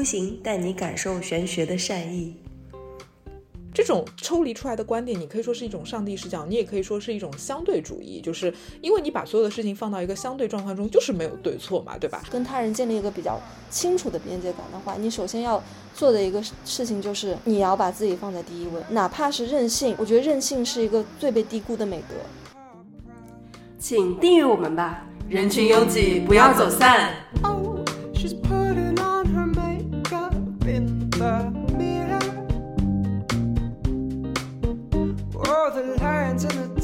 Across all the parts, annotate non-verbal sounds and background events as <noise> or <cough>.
孤行带你感受玄学的善意。这种抽离出来的观点，你可以说是一种上帝视角，你也可以说是一种相对主义，就是因为你把所有的事情放到一个相对状况中，就是没有对错嘛，对吧？跟他人建立一个比较清楚的边界感的话，你首先要做的一个事情就是你要把自己放在第一位，哪怕是任性，我觉得任性是一个最被低估的美德。请订阅我们吧，人群拥挤，不要走散。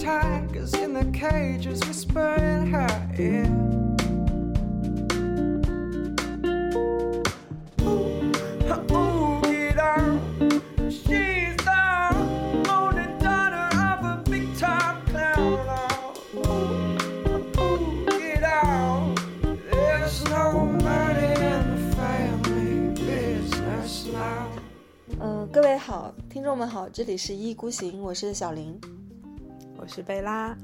Tigers in the cages whisper in her ear. Ooh, ooh, get out. She's the only daughter of a big time clown. Oh, ooh, get out. There's no money in the family business now. 嗯、各位好，听众们好，这里是一意孤行，我是小林。我是贝拉，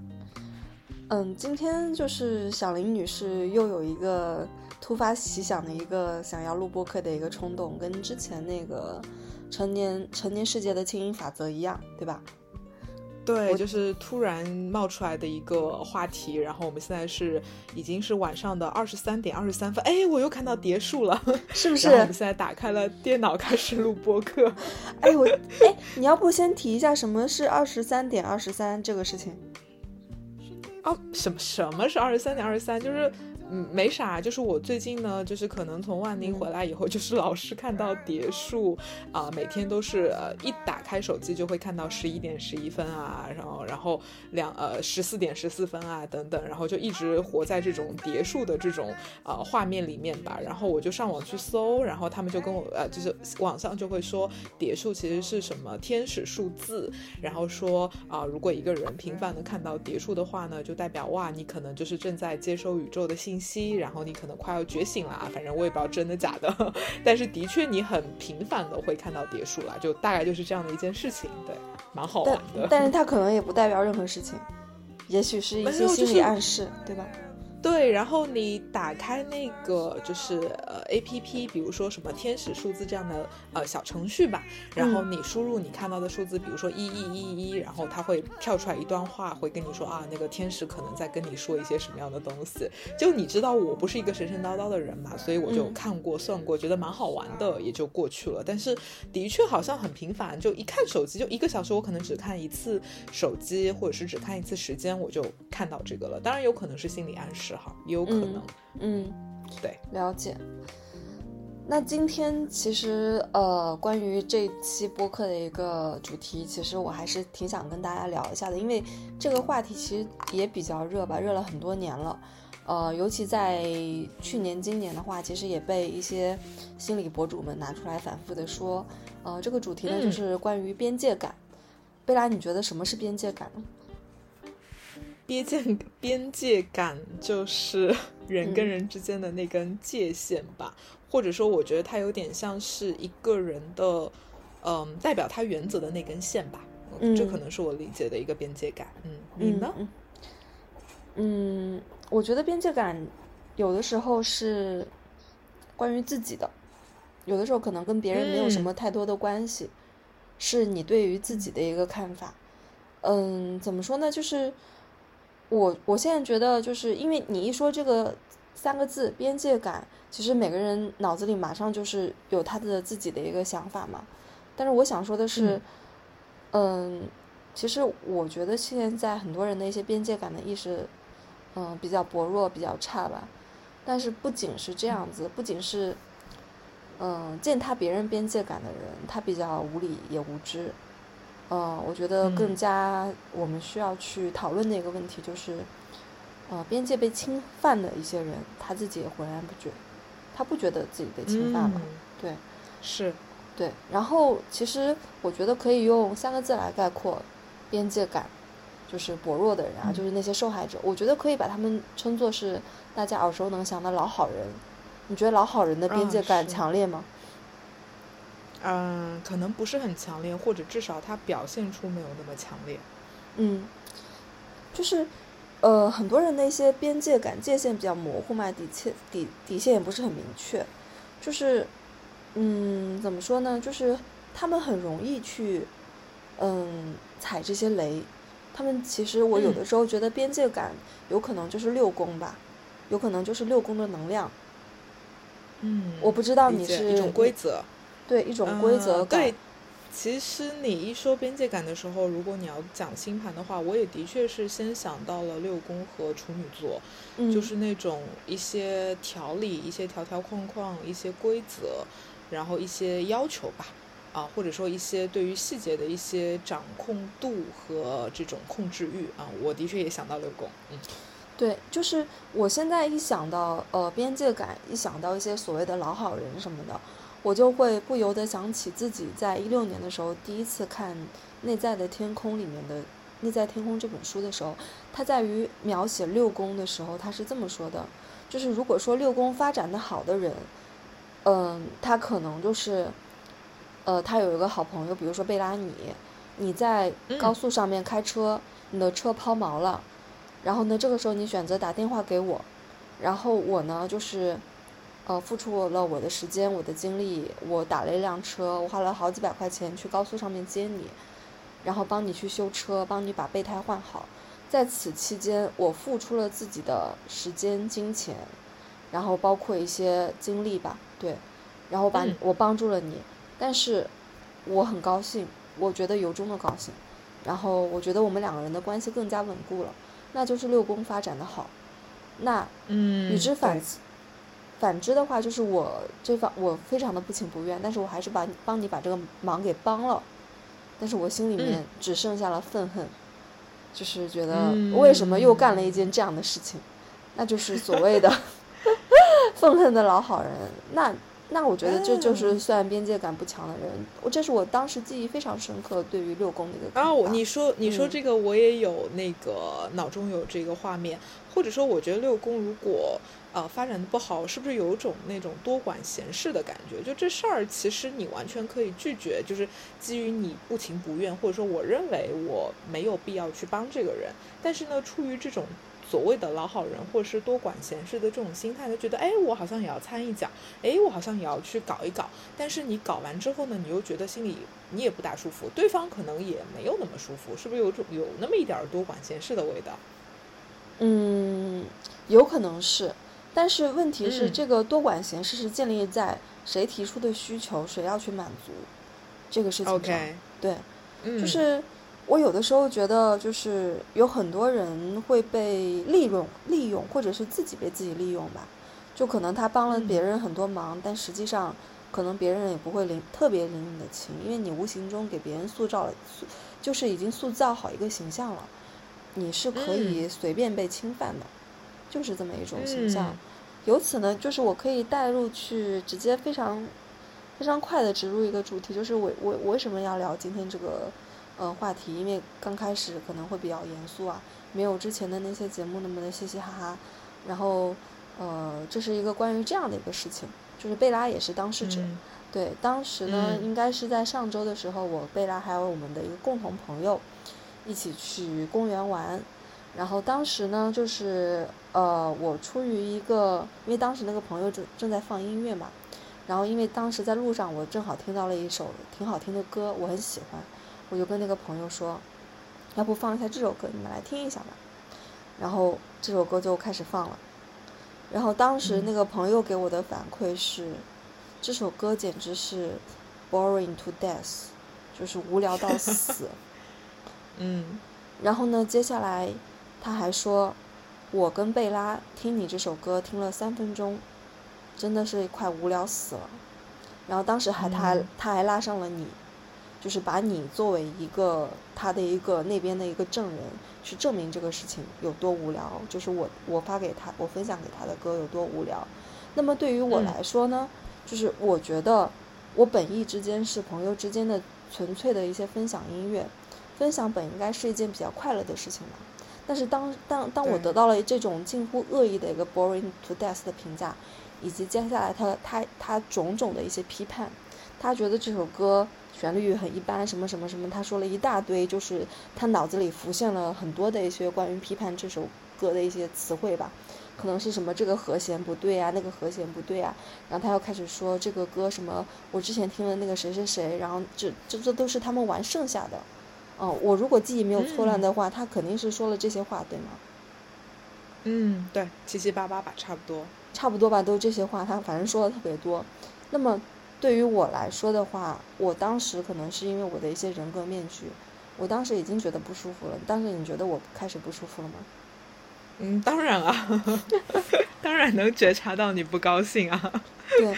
嗯，今天就是小林女士又有一个突发奇想的一个想要录播客的一个冲动，跟之前那个成年成年世界的轻音法则一样，对吧？对，就是突然冒出来的一个话题，然后我们现在是已经是晚上的二十三点二十三分，哎，我又看到叠数了，<laughs> 是不是我们现在打开了电脑开始录播客，哎，我哎，你要不先提一下什么是二十三点二十三这个事情？哦，什么什么是二十三点二十三？就是嗯，没啥，就是我最近呢，就是可能从万宁回来以后，就是老是看到叠数啊、每天都是呃一打开手机就会看到十一点十一分啊，然后然后两呃十四点十四分啊等等，然后就一直活在这种叠数的这种呃画面里面吧。然后我就上网去搜，然后他们就跟我呃就是网上就会说叠数其实是什么天使数字，然后说啊、如果一个人频繁的看到叠数的话呢，就代表哇，你可能就是正在接收宇宙的信，然后你可能快要觉醒了啊。反正我也不知道真的假的，<laughs> 但是的确你很频繁的会看到叠数啦，就大概就是这样的一件事情，对，蛮好玩的。但是它可能也不代表任何事情，也许是一些心理暗示，对吧？对，然后你打开那个就是呃 A P P，比如说什么天使数字这样的呃小程序吧，然后你输入你看到的数字，比如说一一一一，然后它会跳出来一段话，会跟你说啊，那个天使可能在跟你说一些什么样的东西。就你知道我不是一个神神叨叨的人嘛，所以我就嗯看过算过，觉得蛮好玩的，也就过去了。但是的确好像很频繁，就一看手机就一个小时，我可能只看一次手机，或者是只看一次时间，我就看到这个了。当然有可能是心理暗示有可能。嗯，对，了解。那今天其实呃，关于这期播客的一个主题，其实我还是挺想跟大家聊一下的，因为这个话题其实也比较热吧，热了很多年了。呃，尤其在去年、今年的话，其实也被一些心理博主们拿出来反复的说。呃，这个主题呢，嗯就是关于边界感。贝拉，你觉得什么是边界感呢？边界边界感就是人跟嗯人之间的那根界限吧，或者说，我觉得它有点像是一个人的，嗯，代表他原则的那根线吧。嗯这可能是我理解的一个边界感。嗯，你呢？嗯我觉得边界感有的时候是关于自己的，有的时候可能跟别人没有什嗯么太多的关系，是你对于自己的一个看法。嗯，怎么说呢？就是我我现在觉得，就是因为你一说这个三个字“边界感”，其实每个人脑子里马上就是有他的自己的一个想法嘛。但是我想说的是，嗯其实我觉得现在很多人的一些边界感的意识，嗯，比较薄弱，比较差吧。但是不仅是这样子，不仅是，嗯，践踏别人边界感的人，他比较无理也无知。嗯，我觉得更嗯加我们需要去讨论的一个问题就是，呃，边界被侵犯的一些人，他自己也浑然不觉，他不觉得自己被侵犯了。嗯对，是，对，然后其实我觉得可以用三个字来概括边界感，就是薄弱的人啊，嗯就是那些受害者。我觉得可以把他们称作是大家耳熟能详的老好人。你觉得老好人的边嗯界感强烈吗？嗯，可能不是很强烈，或者至少他表现出没有那么强烈。嗯，就是呃，很多人的一些边界感界限比较模糊嘛，底线底底线也不是很明确，就是嗯，怎么说呢？就是他们很容易去，嗯，踩这些雷。他们其实我有嗯的时候觉得边界感有可能就是六宫吧，有可能就是六宫的能量。嗯，我不知道你是解一种规则，对一种规则感。呃对，其实你一说边界感的时候，如果你要讲星盘的话，我也的确是先想到了六宫和处女座，嗯，就是那种一些条理、一些条条框框、一些规则，然后一些要求吧，啊，或者说一些对于细节的一些掌控度和这种控制欲啊，我的确也想到六宫，嗯。对，就是我现在一想到呃边界感，一想到一些所谓的老好人什么的，我就会不由得想起自己在一六年的时候第一次看《内在的天空》里面的《内在天空》这本书的时候，它在于描写六宫的时候，他是这么说的，就是如果说六宫发展的好的人，嗯、他可能就是，呃，他有一个好朋友，比如说贝拉尼，你在嗯高速上面开车，你的车抛锚了。然后呢，这个时候你选择打电话给我，然后我呢就是，呃，付出了我的时间、我的精力，我打了一辆车，我花了好几百块钱去高速上面接你，然后帮你去修车，帮你把备胎换好。在此期间，我付出了自己的时间、金钱，然后包括一些精力吧，对，然后把嗯我帮助了你，但是我很高兴，我觉得由衷的高兴，然后我觉得我们两个人的关系更加稳固了。那就是六宫发展的好。那嗯，与之反对反之的话，就是我这方我非常的不情不愿，但是我还是把帮你把这个忙给帮了，但是我心里面嗯。只剩下了愤恨，就是觉得嗯。为什么又干了一件这样的事情，那就是所谓的 <laughs> 愤恨的老好人。那那我觉得这就是嗯。算边界感不强的人，我这是我当时记忆非常深刻对于六宫的一个看啊，我你说你说嗯。这个，我也有那个脑中有这个画面，或者说，我觉得六宫如果呃发展的不好，是不是有种那种多管闲事的感觉？就这事儿，其实你完全可以拒绝，就是基于你不情不愿，或者说我认为我没有必要去帮这个人，但是呢，出于这种。所谓的老好人，或者是多管闲事的这种心态，就觉得，哎，我好像也要参一脚，哎，我好像也要去搞一搞。但是你搞完之后呢，你又觉得心里你也不大舒服，对方可能也没有那么舒服，是不是有种有那么一点儿多管闲事的味道？嗯，有可能是，但是问题是，嗯。这个多管闲事是建立在谁提出的需求，谁要去满足这个事情上。对，嗯，就是我有的时候觉得，就是有很多人会被利用、利用，或者是自己被自己利用吧。就可能他帮了嗯。别人很多忙，但实际上可能别人也不会领特别领你的情，因为你无形中给别人塑造了，就是已经塑造好一个形象了，你是可以随便被侵犯的，就是这么一种形象。嗯由此呢，就是我可以带入去，直接非常非常快的植入一个主题，就是我我我为什么要聊今天这个呃话题？因为刚开始可能会比较严肃啊，没有之前的那些节目那么的嘻嘻哈哈。然后呃，这是一个关于这样的一个事情，就是贝拉也是当事者。嗯对，当时呢，嗯应该是在上周的时候，我贝拉还有我们的一个共同朋友一起去公园玩。然后当时呢，就是呃，我出于一个，因为当时那个朋友正正在放音乐嘛，然后因为当时在路上，我正好听到了一首挺好听的歌，我很喜欢，我就跟那个朋友说，要不放一下这首歌，你们来听一下吧。然后这首歌就开始放了，然后当时嗯那个朋友给我的反馈是，这首歌简直是 boring to death，就是无聊到死。<laughs> 嗯然后呢，接下来他还说，我跟贝拉听你这首歌听了三分钟，真的是快无聊死了。然后当时还他还、嗯他还拉上了你，就是把你作为一个他的一个那边的一个证人，去证明这个事情有多无聊，就是我我发给他我分享给他的歌有多无聊。那么对于我嗯来说呢，就是我觉得我本意之间是朋友之间的纯粹的一些分享音乐，分享本应该是一件比较快乐的事情嘛。但是当当当我得到了这种近乎恶意的一个 boring to death 的评价，以及接下来他他他种种的一些批判，他觉得这首歌旋律很一般，什么什么什么，他说了一大堆，就是他脑子里浮现了很多的一些关于批判这首歌的一些词汇吧，可能是什么这个和弦不对啊，那个和弦不对啊，然后他又开始说这个歌什么，我之前听了那个谁谁谁，然后这这这都是他们玩剩下的，哦，我如果记忆没有错乱的话，他肯定是说了这些话，对吗？嗯，对，七七八八吧，差不多。差不多吧，都这些话，他反正说的特别多。那么对于我来说的话，我当时可能是因为我的一些人格面具，我当时已经觉得不舒服了。但是你觉得我开始不舒服了吗？嗯，当然啊，<laughs> 当然能觉察到你不高兴啊。对，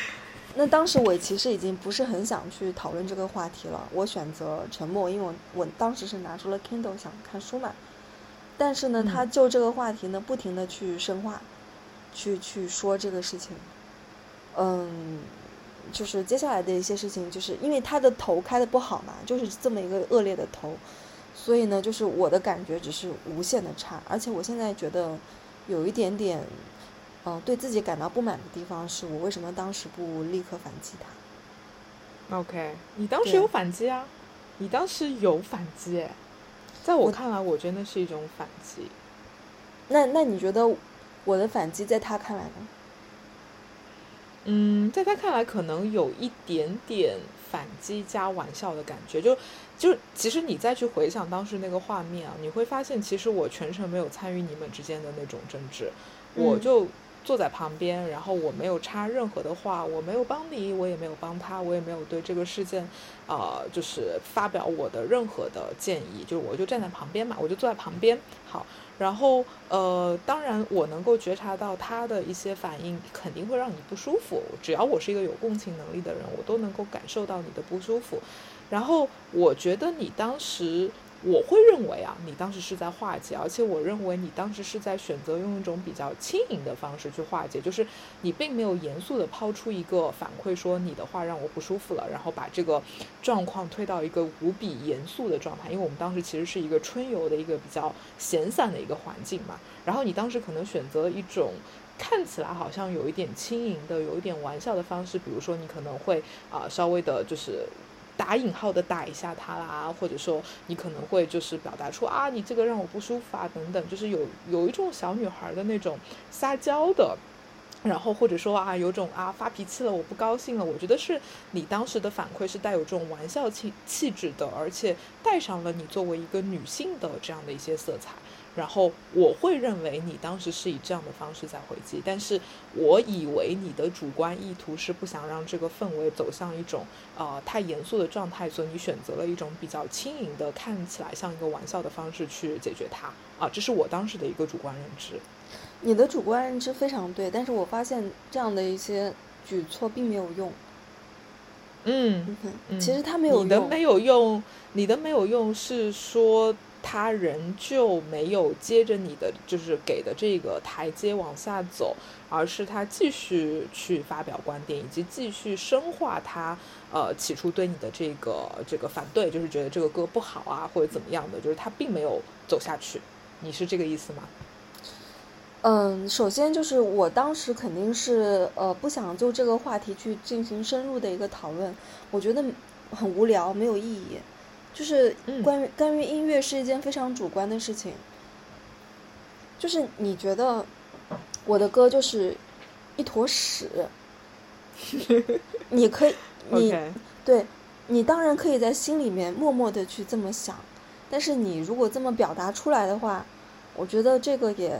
那当时我其实已经不是很想去讨论这个话题了，我选择沉默，因为我我当时是拿出了 Kindle 想看书嘛。但是呢，他就这个话题呢，不停的去深化。去去说这个事情，嗯，就是接下来的一些事情，就是因为他的头开的不好嘛，就是这么一个恶劣的头，所以呢，就是我的感觉只是无限的差，而且我现在觉得有一点点，嗯，对自己感到不满的地方是我为什么当时不立刻反击他？OK，你当时有反击啊？你当时有反击，在我看来，我真的是一种反击。那那你觉得？我的反击在他看来呢？嗯，在他看来可能有一点点反击加玩笑的感觉，就就其实你再去回想当时那个画面啊，你会发现其实我全程没有参与你们之间的那种争执，我就坐在旁边，然后我没有插任何的话，我没有帮你，我也没有帮他，我也没有对这个事件，呃，就是发表我的任何的建议，就是我就站在旁边嘛，我就坐在旁边，好。然后，呃，当然，我能够觉察到他的一些反应，肯定会让你不舒服。只要我是一个有共情能力的人，我都能够感受到你的不舒服。然后，我觉得你当时。我会认为啊，你当时是在化解，而且我认为你当时是在选择用一种比较轻盈的方式去化解，就是你并没有严肃的抛出一个反馈，说你的话让我不舒服了，然后把这个状况推到一个无比严肃的状态。因为我们当时其实是一个春游的一个比较闲散的一个环境嘛，然后你当时可能选择一种看起来好像有一点轻盈的、有一点玩笑的方式，比如说你可能会啊稍微的就是。打引号的打一下他啦，或者说你可能会就是表达出啊，你这个让我不舒服啊，等等，就是有有一种小女孩的那种撒娇的，然后或者说啊，有种啊发脾气了，我不高兴了。我觉得是你当时的反馈是带有这种玩笑气气质的，而且带上了你作为一个女性的这样的一些色彩。然后我会认为你当时是以这样的方式在回击，但是我以为你的主观意图是不想让这个氛围走向一种呃太严肃的状态，所以你选择了一种比较轻盈的，看起来像一个玩笑的方式去解决它啊，这是我当时的一个主观认知。你的主观认知非常对，但是我发现这样的一些举措并没有用。嗯，其实他没有用。你的没有用，你的没有用是说。他仍旧没有接着你的就是给的这个台阶往下走，而是他继续去发表观点，以及继续深化他呃起初对你的这个这个反对，就是觉得这个歌不好啊或者怎么样的，就是他并没有走下去。你是这个意思吗？嗯，首先就是我当时肯定是呃不想就这个话题去进行深入的一个讨论，我觉得很无聊，没有意义。就是关于关于音乐是一件非常主观的事情，就是你觉得我的歌就是一坨屎，<laughs> 你可以，你对，你当然可以在心里面默默的去这么想，但是你如果这么表达出来的话，我觉得这个也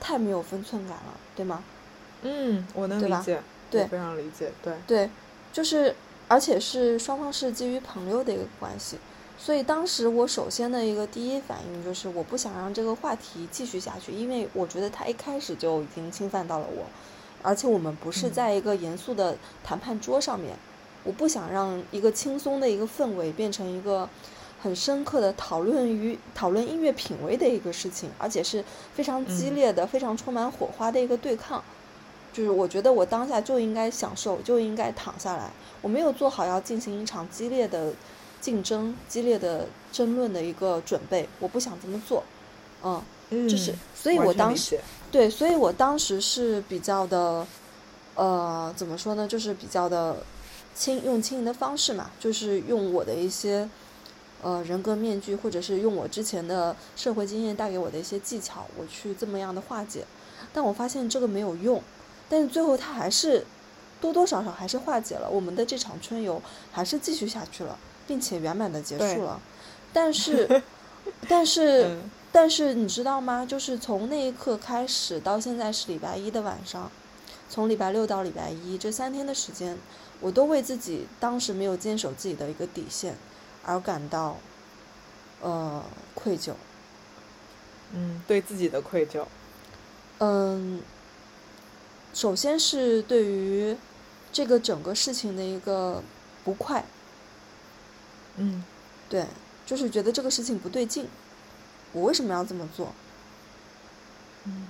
太没有分寸感了，对吗？嗯，我能理解，对，非常理解，对，对，就是。而且是双方是基于朋友的一个关系，所以当时我首先的一个第一反应就是我不想让这个话题继续下去，因为我觉得他一开始就已经侵犯到了我，而且我们不是在一个严肃的谈判桌上面，我不想让一个轻松的一个氛围变成一个很深刻的讨论与讨论音乐品味的一个事情，而且是非常激烈的、非常充满火花的一个对抗。就是我觉得我当下就应该享受，就应该躺下来。我没有做好要进行一场激烈的竞争、激烈的争论的一个准备，我不想这么做。嗯，就是，所以我当时对，所以我当时是比较的，呃，怎么说呢？就是比较的轻用轻盈的方式嘛，就是用我的一些呃人格面具，或者是用我之前的社会经验带给我的一些技巧，我去这么样的化解。但我发现这个没有用，但是最后他还是多多少少还是化解了，我们的这场春游还是继续下去了，并且圆满的结束了。但是，<laughs> 但是。嗯但是你知道吗？就是从那一刻开始到现在是礼拜一的晚上，从礼拜六到礼拜一这三天的时间，我都为自己当时没有坚守自己的一个底线而感到呃愧疚。嗯，对自己的愧疚。嗯，首先是对于这个整个事情的一个不快，嗯。对，就是觉得这个事情不对劲，我为什么要这么做？嗯。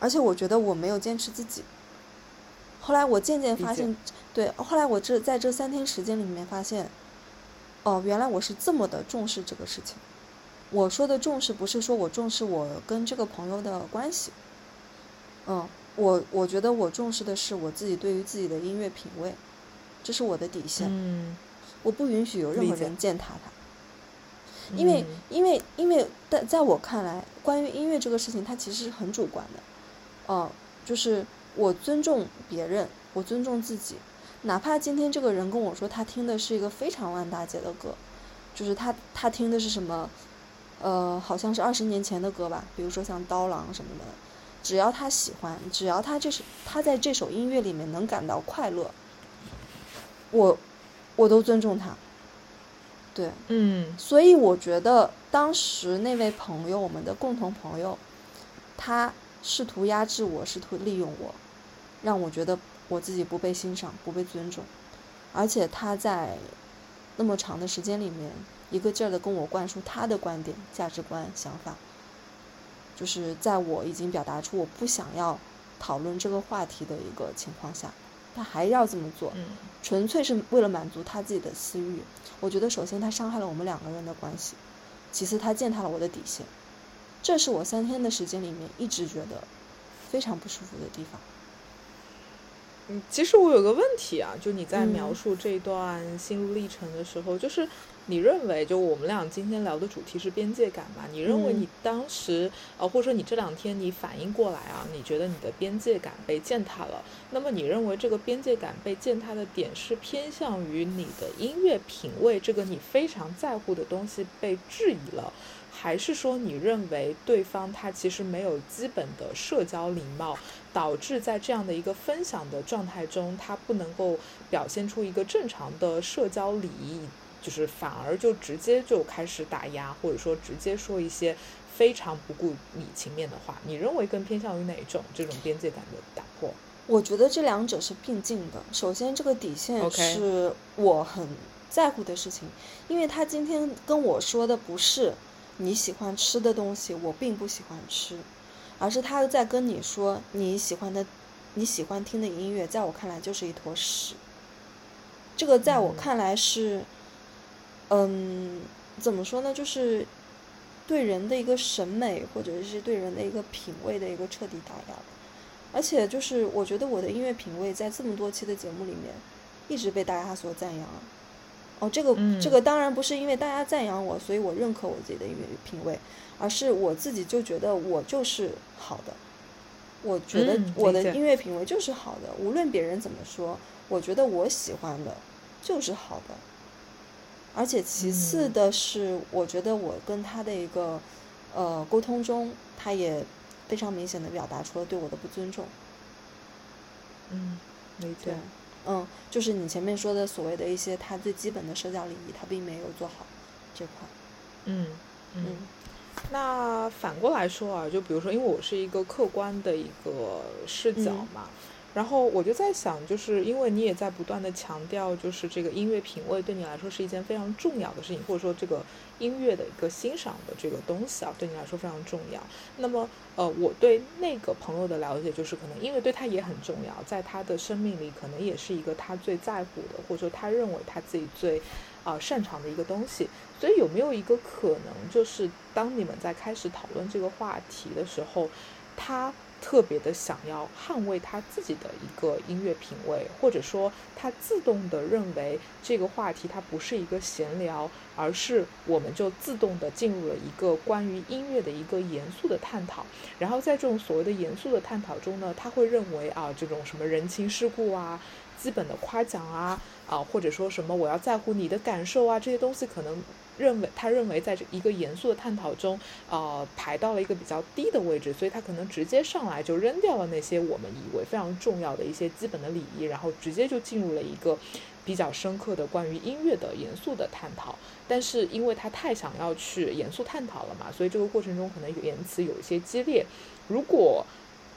而且我觉得我没有坚持自己。后来我渐渐发现，对，后来我这在这三天时间里面发现，哦，原来我是这么的重视这个事情。我说的重视不是说我重视我跟这个朋友的关系，嗯，我我觉得我重视的是我自己对于自己的音乐品味，这是我的底线，嗯，我不允许有任何人践踏它。因为嗯因为因为在在我看来，关于音乐这个事情，它其实是很主观的，哦、就是我尊重别人，我尊重自己，哪怕今天这个人跟我说他听的是一个非常万大姐的歌，就是他他听的是什么，呃，好像是二十年前的歌吧，比如说像刀郎什么的，只要他喜欢，只要他这是他在这首音乐里面能感到快乐，我我都尊重他，对。嗯所以我觉得当时那位朋友，我们的共同朋友，他试图压制我，试图利用我，让我觉得我自己不被欣赏、不被尊重，而且他在那么长的时间里面，一个劲儿的跟我灌输他的观点、价值观、想法，就是在我已经表达出我不想要讨论这个话题的一个情况下，他还要这么做，嗯纯粹是为了满足他自己的私欲。我觉得首先他伤害了我们两个人的关系，其次他践踏了我的底线，这是我三天的时间里面一直觉得非常不舒服的地方。嗯，其实我有个问题啊，就你在嗯描述这段心路历程的时候，就是你认为，就我们俩今天聊的主题是边界感嘛？你认为嗯你当时，呃，或者说你这两天你反应过来啊，你觉得你的边界感被践踏了？那么你认为这个边界感被践踏的点是偏向于你的音乐品味这个你非常在乎的东西被质疑了？还是说你认为对方他其实没有基本的社交礼貌，导致在这样的一个分享的状态中，他不能够表现出一个正常的社交礼仪，就是反而就直接就开始打压，或者说直接说一些非常不顾你情面的话？你认为更偏向于哪一种这种边界感的打破？我觉得这两者是并进的。首先，这个底线是我很在乎的事情，因为他今天跟我说的不是你喜欢吃的东西，我并不喜欢吃，而是他在跟你说你喜欢的、你喜欢听的音乐，在我看来就是一坨屎。这个在我嗯看来是，嗯，怎么说呢？就是对人的一个审美，或者是对人的一个品味的一个彻底打压。而且就是我觉得我的音乐品味在这么多期的节目里面，一直被大家所赞扬。哦，这个、嗯这个当然不是因为大家赞扬我，所以我认可我自己的音乐品味，而是我自己就觉得我就是好的。我觉得我的音乐品味就是好的，无论别人怎么说，我觉得我喜欢的就是好的。而且其次嗯的是，我觉得我跟他的一个呃沟通中，他也非常明显的表达出了对我的不尊重。嗯，没错。，嗯，就是你前面说的所谓的一些他最基本的社交礼仪，他并没有做好这块。嗯嗯。嗯那反过来说啊，就比如说，因为我是一个客观的一个视角嗯嘛，然后我就在想，就是因为你也在不断的强调，就是这个音乐品味对你来说是一件非常重要的事情，或者说这个音乐的一个欣赏的这个东西啊，对你来说非常重要。那么，呃，我对那个朋友的了解就是，可能因为对他也很重要，在他的生命里，可能也是一个他最在乎的，或者说他认为他自己最啊、擅长的一个东西。所以有没有一个可能，就是当你们在开始讨论这个话题的时候，他特别的想要捍卫他自己的一个音乐品味，或者说他自动的认为这个话题它不是一个闲聊，而是我们就自动的进入了一个关于音乐的一个严肃的探讨。然后在这种所谓的严肃的探讨中呢，他会认为啊，这种什么人情世故啊、基本的夸奖啊啊，或者说什么我要在乎你的感受啊，这些东西可能。认为他认为在这一个严肃的探讨中，呃，排到了一个比较低的位置，所以他可能直接上来就扔掉了那些我们以为非常重要的一些基本的礼仪，然后直接就进入了一个比较深刻的关于音乐的严肃的探讨。但是因为他太想要去严肃探讨了嘛，所以这个过程中可能言辞有一些激烈。如果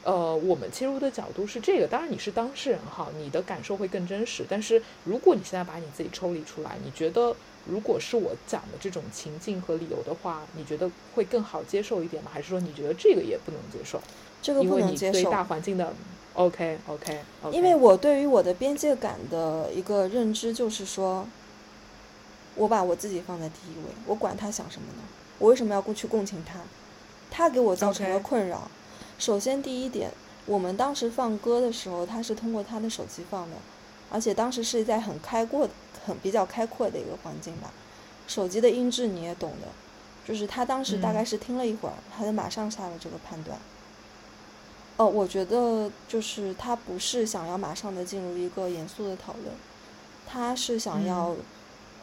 呃我们切入的角度是这个，当然你是当事人哈，你的感受会更真实。但是如果你现在把你自己抽离出来，你觉得？如果是我讲的这种情境和理由的话，你觉得会更好接受一点吗？还是说你觉得这个也不能接受？这个不能接受。对大环境的，OK OK。因为我对于我的边界感的一个认知就是说，我把我自己放在第一位，我管他想什么呢？我为什么要过去共情他？他给我造成了困扰。首先第一点，我们当时放歌的时候，他是通过他的手机放的，而且当时是在很开阔的。很比较开阔的一个环境吧，手机的音质你也懂的，就是他当时大概是听了一会儿，他就马上下了这个判断。哦，我觉得就是他不是想要马上的进入一个严肃的讨论，他是想要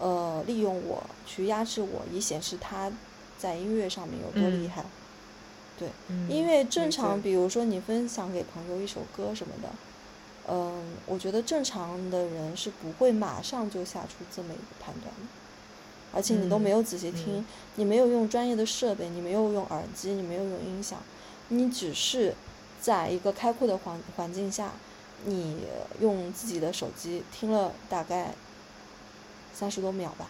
呃利用我去压制我，以显示他在音乐上面有多厉害。对，因为正常，比如说你分享给朋友一首歌什么的。嗯，我觉得正常的人是不会马上就下出这么一个判断的，而且你都没有仔细听，你没有用专业的设备，你没有用耳机，你没有用音响，你只是在一个开阔的环环境下，你用自己的手机听了大概三十多秒吧，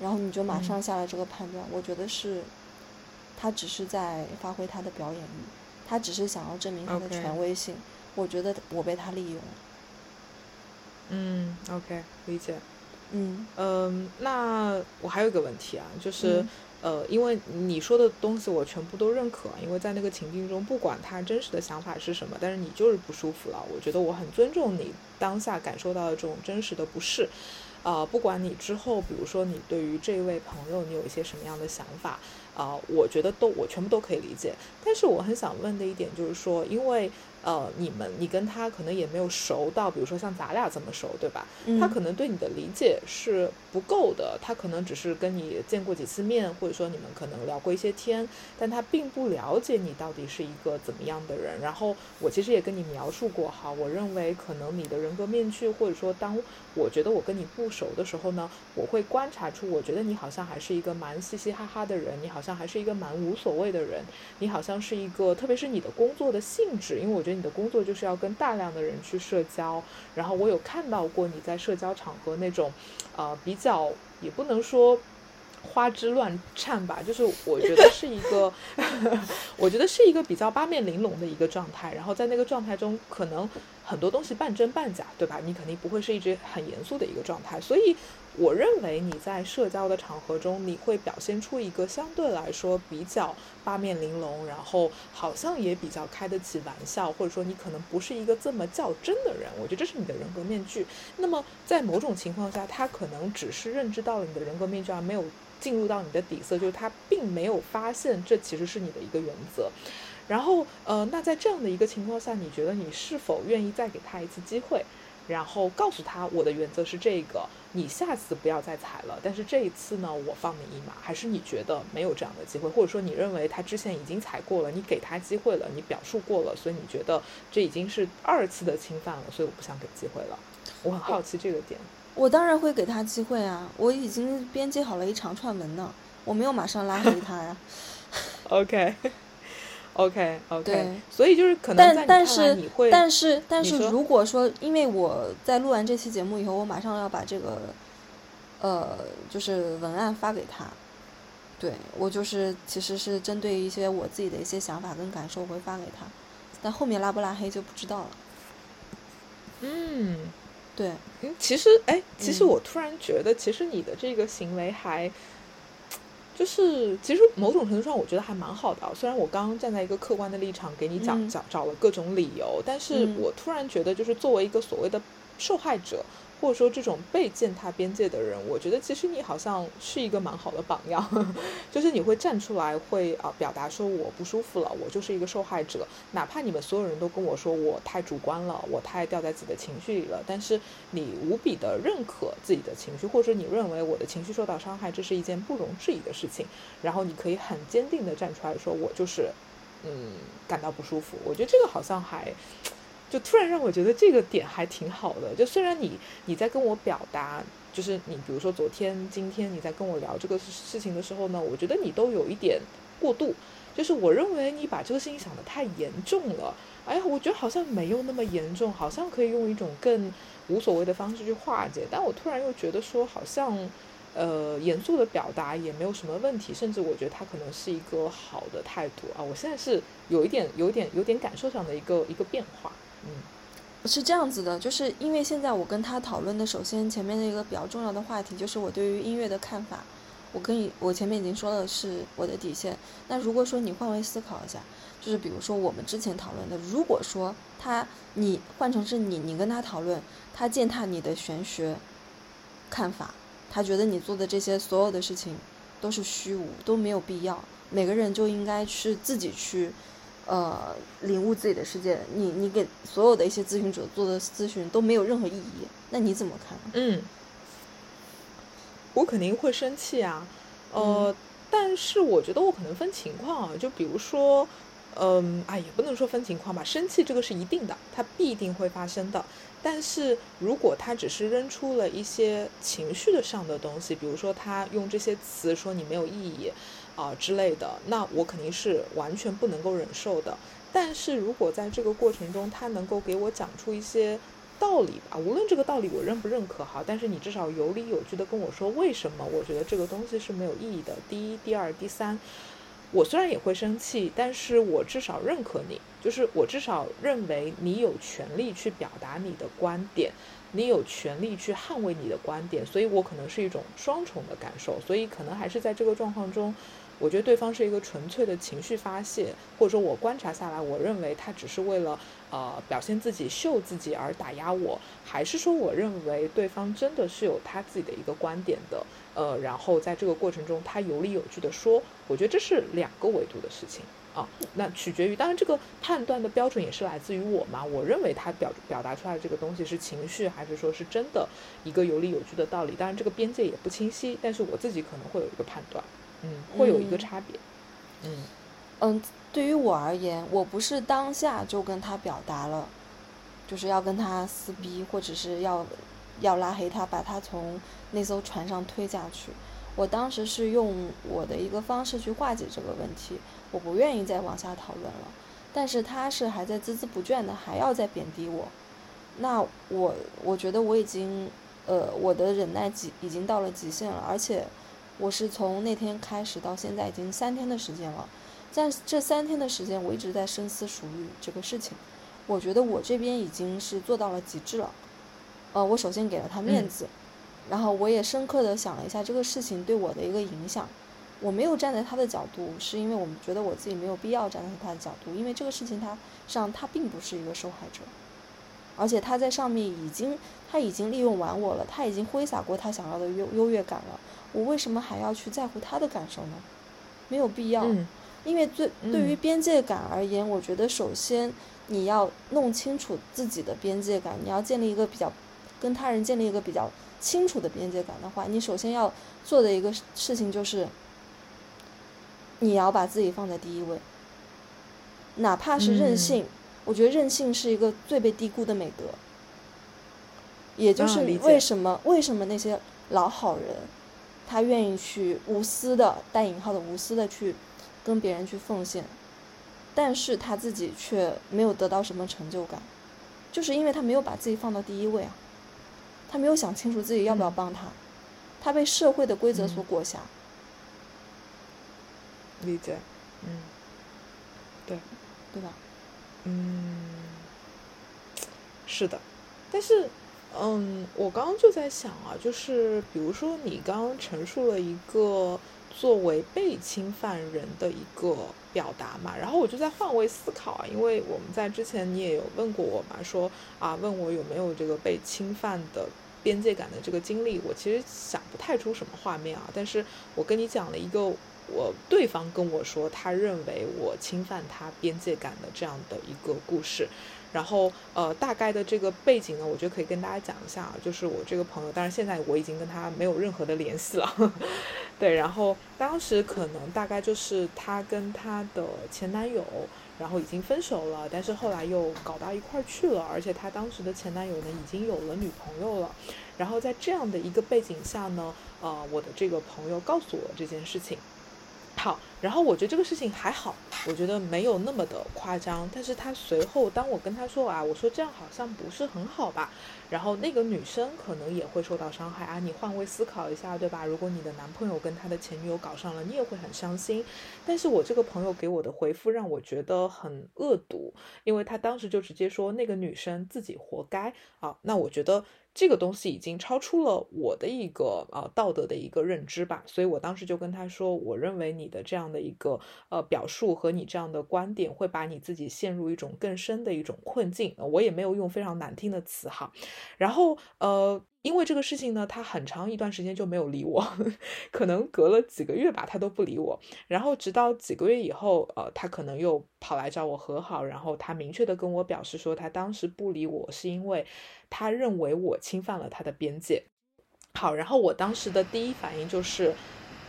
然后你就马上下了这个判断，我觉得是，他只是在发挥他的表演欲，他只是想要证明他的权威性。我觉得我被他利用了。嗯，OK，理解。嗯嗯，那我还有一个问题啊，就是呃，因为你说的东西我全部都认可，因为在那个情境中，不管他真实的想法是什么，但是你就是不舒服了。我觉得我很尊重你当下感受到的这种真实的不适。啊，不管你之后，比如说你对于这位朋友，你有一些什么样的想法啊，我觉得都我全部都可以理解。但是我很想问的一点就是说，因为。呃，你们你跟他可能也没有熟到，比如说像咱俩这么熟，对吧？他可能对你的理解是不够的，他可能只是跟你见过几次面，或者说你们可能聊过一些天，但他并不了解你到底是一个怎么样的人。然后我其实也跟你描述过哈，我认为可能你的人格面具，或者说当我觉得我跟你不熟的时候呢，我会观察出，我觉得你好像还是一个蛮嘻嘻哈哈的人，你好像还是一个蛮无所谓的人，你好像是一个，特别是你的工作的性质，因为我觉得。你的工作就是要跟大量的人去社交，然后我有看到过你在社交场合那种，呃，比较也不能说花枝乱颤吧，就是我觉得是一个，<laughs> 我觉得是一个比较八面玲珑的一个状态，然后在那个状态中，可能很多东西半真半假，对吧？你肯定不会是一直很严肃的一个状态，所以。我认为你在社交的场合中，你会表现出一个相对来说比较八面玲珑，然后好像也比较开得起玩笑，或者说你可能不是一个这么较真的人。我觉得这是你的人格面具。那么在某种情况下，他可能只是认知到了你的人格面具，而没有进入到你的底色，就是他并没有发现这其实是你的一个原则。然后，呃，那在这样的一个情况下，你觉得你是否愿意再给他一次机会？然后告诉他我的原则是这个，你下次不要再踩了。但是这一次呢，我放你一马。还是你觉得没有这样的机会，或者说你认为他之前已经踩过了，你给他机会了，你表述过了，所以你觉得这已经是二次的侵犯了，所以我不想给机会了。我很好奇这个点。我当然会给他机会啊，我已经编辑好了一长串文呢，我没有马上拉黑他呀。OK。OK OK，对，所以就是可能但但是你会，但是但是如果说，因为我在录完这期节目以后，我马上要把这个，呃，就是文案发给他，对我就是其实是针对一些我自己的一些想法跟感受会发给他，但后面拉不拉黑就不知道了。嗯，对，嗯，其实哎，其实我突然觉得，其实你的这个行为还。就是其实某种程度上，我觉得还蛮好的啊。虽然我刚刚站在一个客观的立场给你讲嗯找找了各种理由，但是嗯我突然觉得，就是作为一个所谓的受害者，或者说这种被践踏边界的人，我觉得其实你好像是一个蛮好的榜样，<laughs> 就是你会站出来，会啊、表达说我不舒服了，我就是一个受害者，哪怕你们所有人都跟我说我太主观了，我太掉在自己的情绪里了，但是你无比的认可自己的情绪，或者你认为我的情绪受到伤害，这是一件不容置疑的事情，然后你可以很坚定的站出来说，我就是嗯感到不舒服。我觉得这个好像还。就突然让我觉得这个点还挺好的。就虽然你你在跟我表达，就是你比如说昨天、今天你在跟我聊这个事情的时候呢，我觉得你都有一点过度。就是我认为你把这个事情想得太严重了。哎呀，我觉得好像没有那么严重，好像可以用一种更无所谓的方式去化解。但我突然又觉得说，好像呃严肃的表达也没有什么问题，甚至我觉得它可能是一个好的态度啊。我现在是有一点、有点、有点感受上的一个一个变化。嗯是这样子的，就是因为现在我跟他讨论的，首先前面的一个比较重要的话题就是我对于音乐的看法。我跟你，我前面已经说了是我的底线。那如果说你换位思考一下，就是比如说我们之前讨论的，如果说他你换成是你，你跟他讨论，他践踏你的玄学看法，他觉得你做的这些所有的事情都是虚无，都没有必要，每个人就应该是自己去。呃，领悟自己的世界，你你给所有的一些咨询者做的咨询都没有任何意义，那你怎么看？嗯，我肯定会生气啊，呃，但是我觉得我可能分情况啊，就比如说，嗯，哎，也不能说分情况吧，生气这个是一定的，它必定会发生的。但是如果他只是扔出了一些情绪的上的东西，比如说他用这些词说你没有意义啊、之类的，那我肯定是完全不能够忍受的。但是如果在这个过程中，他能够给我讲出一些道理吧，无论这个道理我认不认可哈，但是你至少有理有据的跟我说为什么我觉得这个东西是没有意义的。第一、第二、第三，我虽然也会生气，但是我至少认可你，就是我至少认为你有权利去表达你的观点，你有权利去捍卫你的观点，所以我可能是一种双重的感受，所以可能还是在这个状况中。我觉得对方是一个纯粹的情绪发泄，或者说我观察下来，我认为他只是为了呃表现自己、秀自己而打压我，还是说我认为对方真的是有他自己的一个观点的，呃，然后在这个过程中他有理有据的说，我觉得这是两个维度的事情啊。那取决于，当然这个判断的标准也是来自于我嘛，我认为他表表达出来的这个东西是情绪，还是说是真的一个有理有据的道理？当然这个边界也不清晰，但是我自己可能会有一个判断。嗯，会有一个嗯差别。嗯嗯，对于我而言，我不是当下就跟他表达了，就是要跟他撕逼，或者是要要拉黑他，把他从那艘船上推下去。我当时是用我的一个方式去化解这个问题，我不愿意再往下讨论了。但是他是还在孜孜不倦的，还要再贬低我，那我我觉得我已经，呃，我的忍耐极已经到了极限了，而且我是从那天开始到现在已经三天的时间了，在这三天的时间，我一直在深思熟虑这个事情。我觉得我这边已经是做到了极致了。呃，我首先给了他面嗯子，然后我也深刻的想了一下这个事情对我的一个影响。我没有站在他的角度，是因为我们觉得我自己没有必要站在他的角度，因为这个事情他上他并不是一个受害者，而且他在上面已经他已经利用完我了，他已经挥洒过他想要的优优越感了，我为什么还要去在乎他的感受呢？没有必要。嗯因为最对于嗯边界感而言，我觉得首先你要弄清楚自己的边界感，你要建立一个比较跟他人建立一个比较清楚的边界感的话，你首先要做的一个事事情就是，你要把自己放在第一位，哪怕是任嗯性，我觉得任性是一个最被低估的美德。也就是为什么、为什么那些老好人，他愿意去无私的带引号的无私的去跟别人去奉献，但是他自己却没有得到什么成就感，就是因为他没有把自己放到第一位啊，他没有想清楚自己要不要嗯帮他，他被社会的规则所嗯裹挟，理解。嗯对对吧？嗯，是的，但是。嗯，我刚刚就在想啊，就是比如说你刚刚陈述了一个作为被侵犯人的一个表达嘛。然后我就在换位思考啊，因为我们在之前你也有问过我嘛，说啊问我有没有这个被侵犯的边界感的这个经历，我其实想不太出什么画面啊。但是我跟你讲了一个我对方跟我说他认为我侵犯他边界感的这样的一个故事。然后，呃，大概的这个背景呢，我觉得可以跟大家讲一下啊，就是我这个朋友，当然现在我已经跟他没有任何的联系了，<laughs> 对。然后当时可能大概就是她跟她的前男友，然后已经分手了，但是后来又搞到一块儿去了，而且她当时的前男友呢已经有了女朋友了。然后在这样的一个背景下呢，呃，我的这个朋友告诉我这件事情。好，然后我觉得这个事情还好，我觉得没有那么的夸张。但是他随后，当我跟他说啊，我说这样好像不是很好吧，然后那个女生可能也会受到伤害啊。你换位思考一下，对吧？如果你的男朋友跟他的前女友搞上了，你也会很伤心。但是我这个朋友给我的回复让我觉得很恶毒，因为他当时就直接说那个女生自己活该啊。那我觉得。这个东西已经超出了我的一个呃道德的一个认知吧，所以我当时就跟他说，我认为你的这样的一个呃表述和你这样的观点会把你自己陷入一种更深的一种困境。我也没有用非常难听的词哈，然后呃。因为这个事情呢，他很长一段时间就没有理我，<laughs> 可能隔了几个月吧，他都不理我。然后直到几个月以后，呃，他可能又跑来找我和好。然后他明确的跟我表示说，他当时不理我是因为他认为我侵犯了他的边界。好，然后我当时的第一反应就是，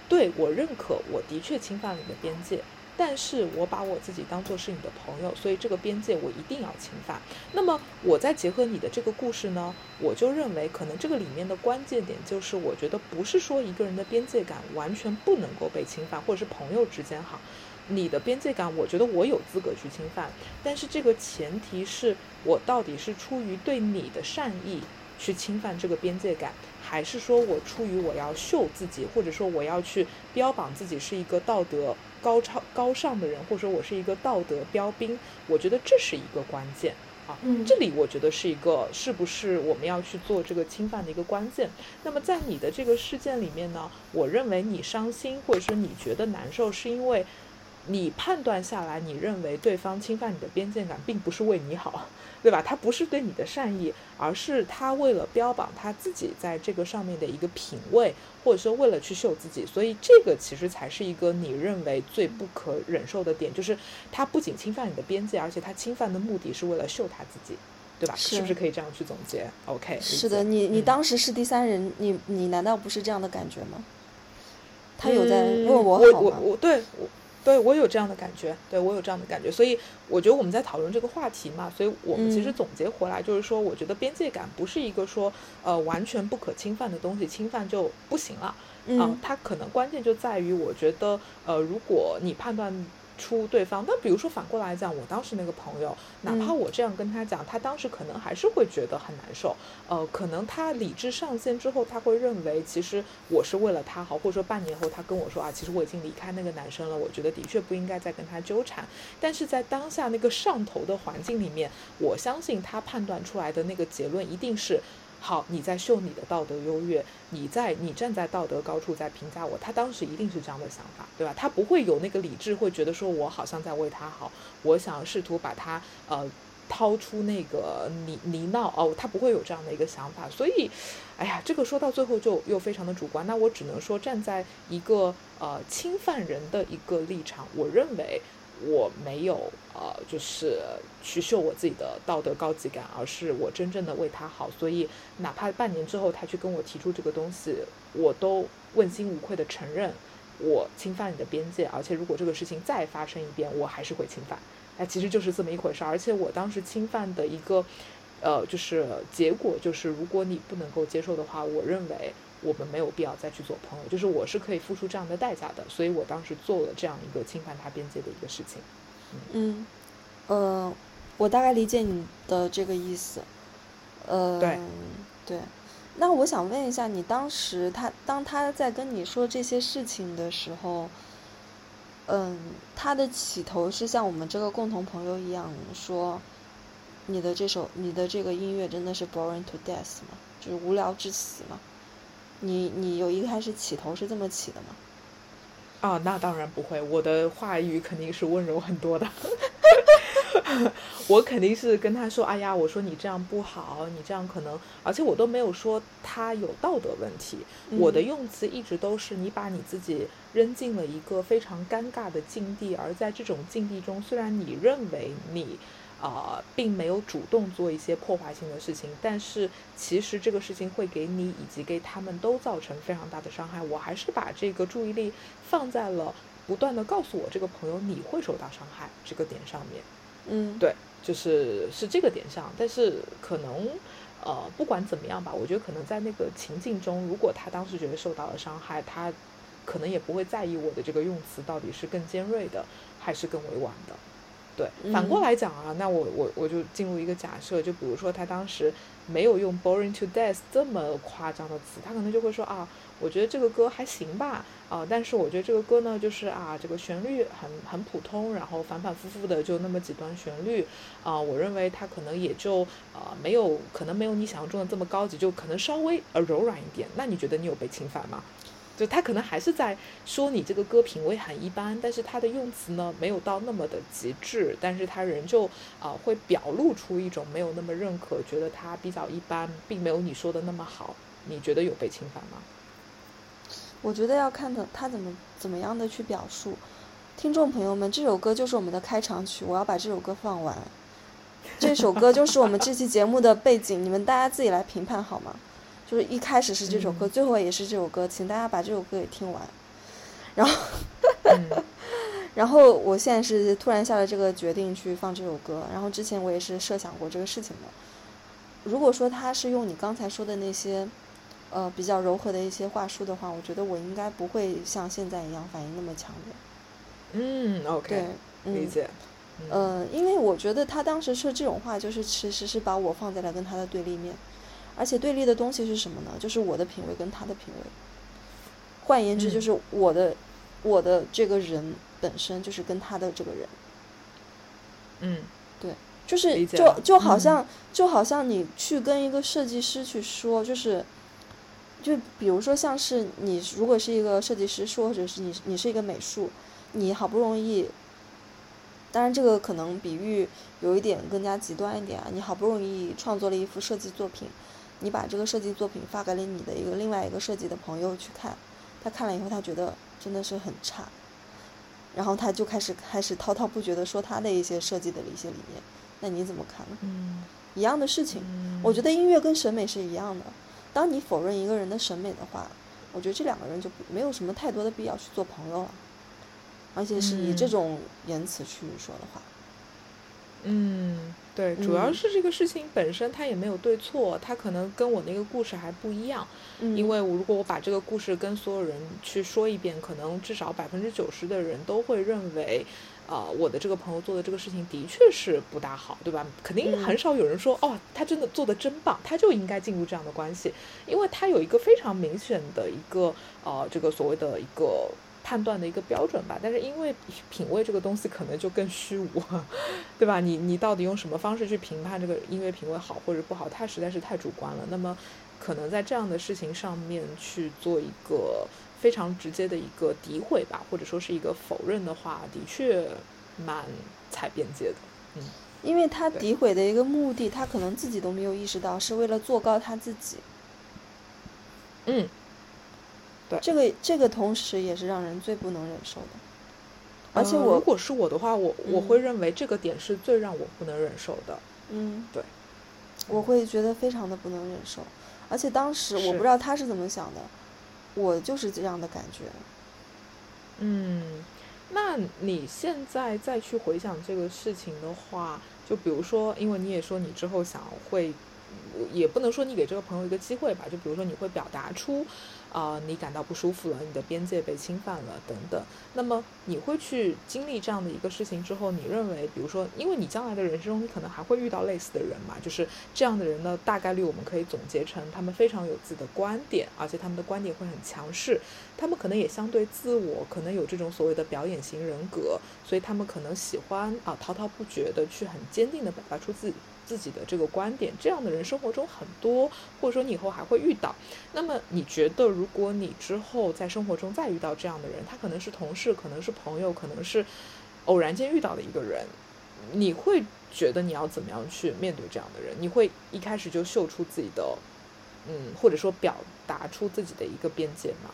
对我认可，我的确侵犯了你的边界。但是我把我自己当做是你的朋友，所以这个边界我一定要侵犯。那么我再结合你的这个故事呢，我就认为可能这个里面的关键点就是，我觉得不是说一个人的边界感完全不能够被侵犯，或者是朋友之间哈，你的边界感，我觉得我有资格去侵犯，但是这个前提是我到底是出于对你的善意去侵犯这个边界感。还是说我出于我要秀自己，或者说我要去标榜自己是一个道德高超高尚的人，或者说我是一个道德标兵，我觉得这是一个关键啊。嗯，这里我觉得是一个是不是我们要去做这个侵犯的一个关键。那么在你的这个事件里面呢，我认为你伤心或者说你觉得难受，是因为你判断下来，你认为对方侵犯你的边界感，并不是为你好。对吧？他不是对你的善意，而是他为了标榜他自己在这个上面的一个品味，或者说为了去秀自己，所以这个其实才是一个你认为最不可忍受的点，就是他不仅侵犯你的边界，而且他侵犯的目的是为了秀他自己，对吧？是不是可以这样去总结？OK，是的，你你当时是第三人，你你难道不是这样的感觉吗？他有在问我好吗？我我对我。对我有这样的感觉，对我有这样的感觉，所以我觉得我们在讨论这个话题嘛，所以我们其实总结回来就是说，我觉得边界感不是一个说呃完全不可侵犯的东西，侵犯就不行了，嗯，它可能关键就在于，我觉得呃，如果你判断。出对方，但比如说反过来讲，我当时那个朋友，哪怕我这样跟他讲，他当时可能还是会觉得很难受。呃，可能他理智上线之后，他会认为其实我是为了他好，或者说半年后他跟我说啊，其实我已经离开那个男生了，我觉得的确不应该再跟他纠缠。但是在当下那个上头的环境里面，我相信他判断出来的那个结论一定是。好，你在秀你的道德优越，你在你站在道德高处在评价我，他当时一定是这样的想法，对吧？他不会有那个理智，会觉得说我好像在为他好，我想试图把他呃掏出那个泥泥淖哦，他不会有这样的一个想法。所以，哎呀，这个说到最后就又非常的主观。那我只能说站在一个呃侵犯人的一个立场，我认为。我没有呃，就是去秀我自己的道德高级感，而是我真正的为他好。所以，哪怕半年之后他去跟我提出这个东西，我都问心无愧的承认我侵犯你的边界。而且，如果这个事情再发生一遍，我还是会侵犯。哎，其实就是这么一回事。而且，我当时侵犯的一个呃，就是结果就是，如果你不能够接受的话，我认为。我们没有必要再去做朋友，就是我是可以付出这样的代价的，所以我当时做了这样一个侵犯他边界的一个事情。嗯，呃，我大概理解你的这个意思。呃，对，对。那我想问一下，你当时他当他在跟你说这些事情的时候，嗯，他的起头是像我们这个共同朋友一样说，你的这首你的这个音乐真的是 boring to death 吗？就是无聊至死吗？你你有一开始起头是这么起的吗？啊，那当然不会，我的话语肯定是温柔很多的。<laughs> 我肯定是跟他说：“哎呀，我说你这样不好，你这样可能，而且我都没有说他有道德问题。我的用词一直都是你把你自己扔进了一个非常尴尬的境地，而在这种境地中，虽然你认为你啊、并没有主动做一些破坏性的事情，但是其实这个事情会给你以及给他们都造成非常大的伤害。我还是把这个注意力放在了不断的告诉我这个朋友你会受到伤害这个点上面。”嗯，对，就是是这个点上，但是可能，呃，不管怎么样吧，我觉得可能在那个情境中，如果他当时觉得受到了伤害，他可能也不会在意我的这个用词到底是更尖锐的还是更委婉的。对，反过嗯来讲啊，那我我我就进入一个假设，就比如说他当时没有用 boring to death 这么夸张的词，他可能就会说啊，我觉得这个歌还行吧，啊，但是我觉得这个歌呢，就是啊，这个旋律很很普通，然后反反复复的就那么几段旋律，啊，我认为他可能也就啊没有可能没有你想象中的这么高级，就可能稍微呃柔软一点。那你觉得你有被侵犯吗？就他可能还是在说你这个歌品味很一般，但是他的用词呢没有到那么的极致，但是他仍旧啊、会表露出一种没有那么认可，觉得他比较一般，并没有你说的那么好。你觉得有被侵犯吗？我觉得要看的他怎么怎么样的去表述。听众朋友们，这首歌就是我们的开场曲，我要把这首歌放完。这首歌就是我们这期节目的背景，你们大家自己来评判好吗？就是一开始是这首歌，嗯最后也是这首歌，请大家把这首歌也听完。然后，嗯 <laughs> 然后我现在是突然下了这个决定去放这首歌，然后之前我也是设想过这个事情的。如果说他是用你刚才说的那些，呃，比较柔和的一些话术的话，我觉得我应该不会像现在一样反应那么强烈。嗯，OK，，理嗯，解。嗯呃，因为我觉得他当时说这种话，就是其实是把我放在了跟他的对立面，而且对立的东西是什么呢？就是我的品味跟他的品味。换言之，嗯就是我的、我的这个人本身就是跟他的这个人，嗯对就是就就好嗯像、就好像你去跟一个设计师去说，就是就比如说像是你如果是一个设计师说，或者是你你是一个美术，你好不容易，当然这个可能比喻有一点更加极端一点啊，你好不容易创作了一幅设计作品，你把这个设计作品发给了你的一个另外一个设计的朋友去看，他看了以后他觉得真的是很差，然后他就开始开始滔滔不绝的说他的一些设计的一些理念，那你怎么看呢？嗯一样的事情，嗯，我觉得音乐跟审美是一样的。当你否认一个人的审美的话，我觉得这两个人就没有什么太多的必要去做朋友了，而且是以这嗯种言辞去说的话。嗯，对，主要嗯是这个事情本身它也没有对错，它可能跟我那个故事还不一样。嗯，因为我如果我把这个故事跟所有人去说一遍，可能至少百分之九十的人都会认为，啊、我的这个朋友做的这个事情的确是不大好，对吧？肯定嗯很少有人说，哦，他真的做的真棒，他就应该进入这样的关系，因为他有一个非常明显的一个呃，这个所谓的一个。判断的一个标准吧，但是因为品味这个东西可能就更虚无，对吧？你你到底用什么方式去评判这个音乐品味好或者不好，它实在是太主观了。那么可能在这样的事情上面去做一个非常直接的一个诋毁吧，或者说是一个否认的话，的确蛮踩边界的。嗯因为他诋毁的一个目的，他可能自己都没有意识到，是为了做高他自己。嗯，这个这个同时也是让人最不能忍受的。而且我呃如果是我的话，我我嗯会认为这个点是最让我不能忍受的。嗯，对，我会觉得非常的不能忍受。而且当时我不知道他是怎么想的，我就是这样的感觉。嗯，那你现在再去回想这个事情的话，就比如说，因为你也说你之后想会，也不能说你给这个朋友一个机会吧，就比如说你会表达出，啊、你感到不舒服了，你的边界被侵犯了等等。那么你会去经历这样的一个事情之后，你认为，比如说，因为你将来的人生中，你可能还会遇到类似的人嘛，就是这样的人呢，大概率我们可以总结成他们非常有自己的观点，而且他们的观点会很强势，他们可能也相对自我，可能有这种所谓的表演型人格，所以他们可能喜欢啊滔滔不绝的去很坚定的表达出自己自己的这个观点。这样的人生活中很多，或者说你以后还会遇到。那么你觉得，如果你之后在生活中再遇到这样的人，他可能是同事，可能是朋友，可能是偶然间遇到的一个人，你会觉得你要怎么样去面对这样的人？你会一开始就秀出自己的，嗯，或者说表达出自己的一个边界吗？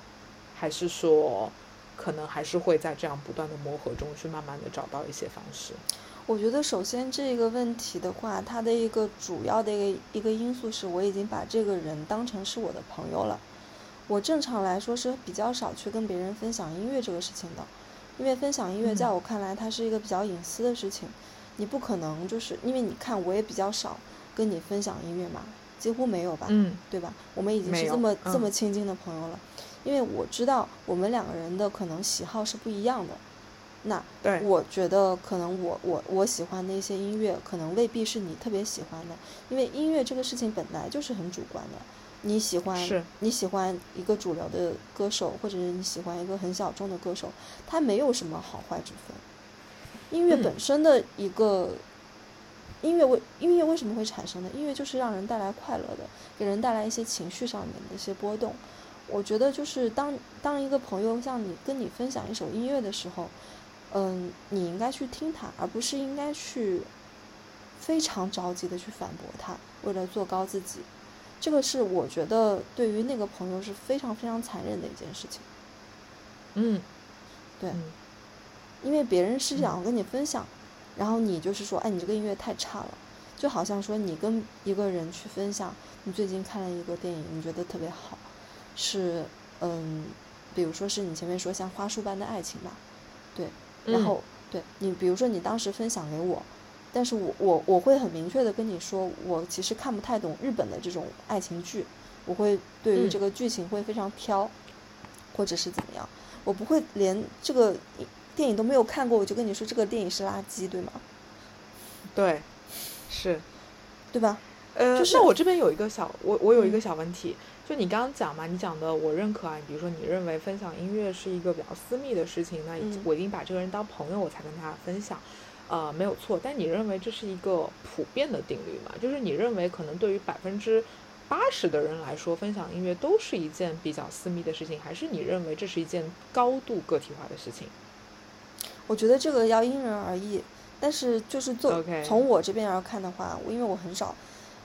还是说，可能还是会在这样不断的磨合中去慢慢的找到一些方式？我觉得首先这个问题的话，它的一个主要的一个一个因素是我已经把这个人当成是我的朋友了。我正常来说是比较少去跟别人分享音乐这个事情的，因为分享音乐嗯在我看来它是一个比较隐私的事情，你不可能就是因为你看我也比较少跟你分享音乐嘛，几乎没有吧，嗯对吧？我们已经是这么、这嗯么亲近的朋友了，因为我知道我们两个人的可能喜好是不一样的，那对，我觉得可能我我我喜欢的一些音乐，可能未必是你特别喜欢的，因为音乐这个事情本来就是很主观的。你喜欢是你喜欢一个主流的歌手，或者是你喜欢一个很小众的歌手，它没有什么好坏之分。音乐嗯本身的一个、音乐为音乐为什么会产生呢？音乐就是让人带来快乐的，给人带来一些情绪上面的一些波动。我觉得就是当当一个朋友向你跟你分享一首音乐的时候，嗯，你应该去听他，而不是应该去非常着急的去反驳他，为了做高自己。这个是我觉得对于那个朋友是非常非常残忍的一件事情，嗯，对嗯。因为别人是想跟你分享，然后你就是说，哎，你这个音乐太差了，就好像说你跟一个人去分享，你最近看了一个电影，你觉得特别好，是嗯，比如说是你前面说像花束般的爱情吧，对，然嗯后、对你，比如说你当时分享给我，但是我我我会很明确的跟你说，我其实看不太懂日本的这种爱情剧，我会对于嗯这个剧情会非常挑，或者是怎么样，我不会连这个电影都没有看过，我就跟你说这个电影是垃圾，对吗？对，是。对吧？呃，就是那我这边有一个小，我我有一个嗯小问题，就你刚刚讲嘛，你讲的我认可啊，比如说你认为分享音乐是一个比较私密的事情，那我已经把这个人当朋友，我才跟他分享，呃，没有错。但你认为这是一个普遍的定律嘛？就是你认为可能对于百分之八十的人来说，分享音乐都是一件比较私密的事情，还是你认为这是一件高度个体化的事情？我觉得这个要因人而异，但是就是做从我这边来看的话，因为我很少，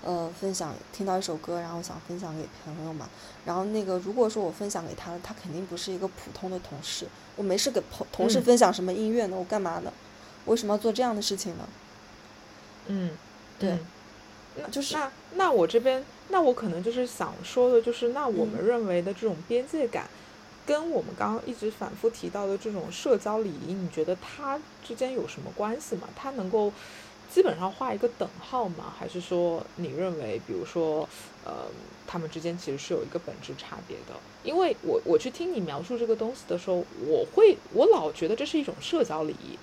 呃，分享听到一首歌，然后想分享给朋友嘛，然后那个如果说我分享给他了，他肯定不是一个普通的同事，我没事给朋同事嗯分享什么音乐呢？我干嘛呢？为什么要做这样的事情呢？嗯，对嗯那就是那那我这边，那我可能就是想说的，就是那我们嗯认为的这种边界感，跟我们刚刚一直反复提到的这种社交礼仪，你觉得它之间有什么关系吗？它能够基本上画一个等号吗？还是说你认为，比如说，呃，他们之间其实是有一个本质差别的？因为我我去听你描述这个东西的时候，我会我老觉得这是一种社交礼仪。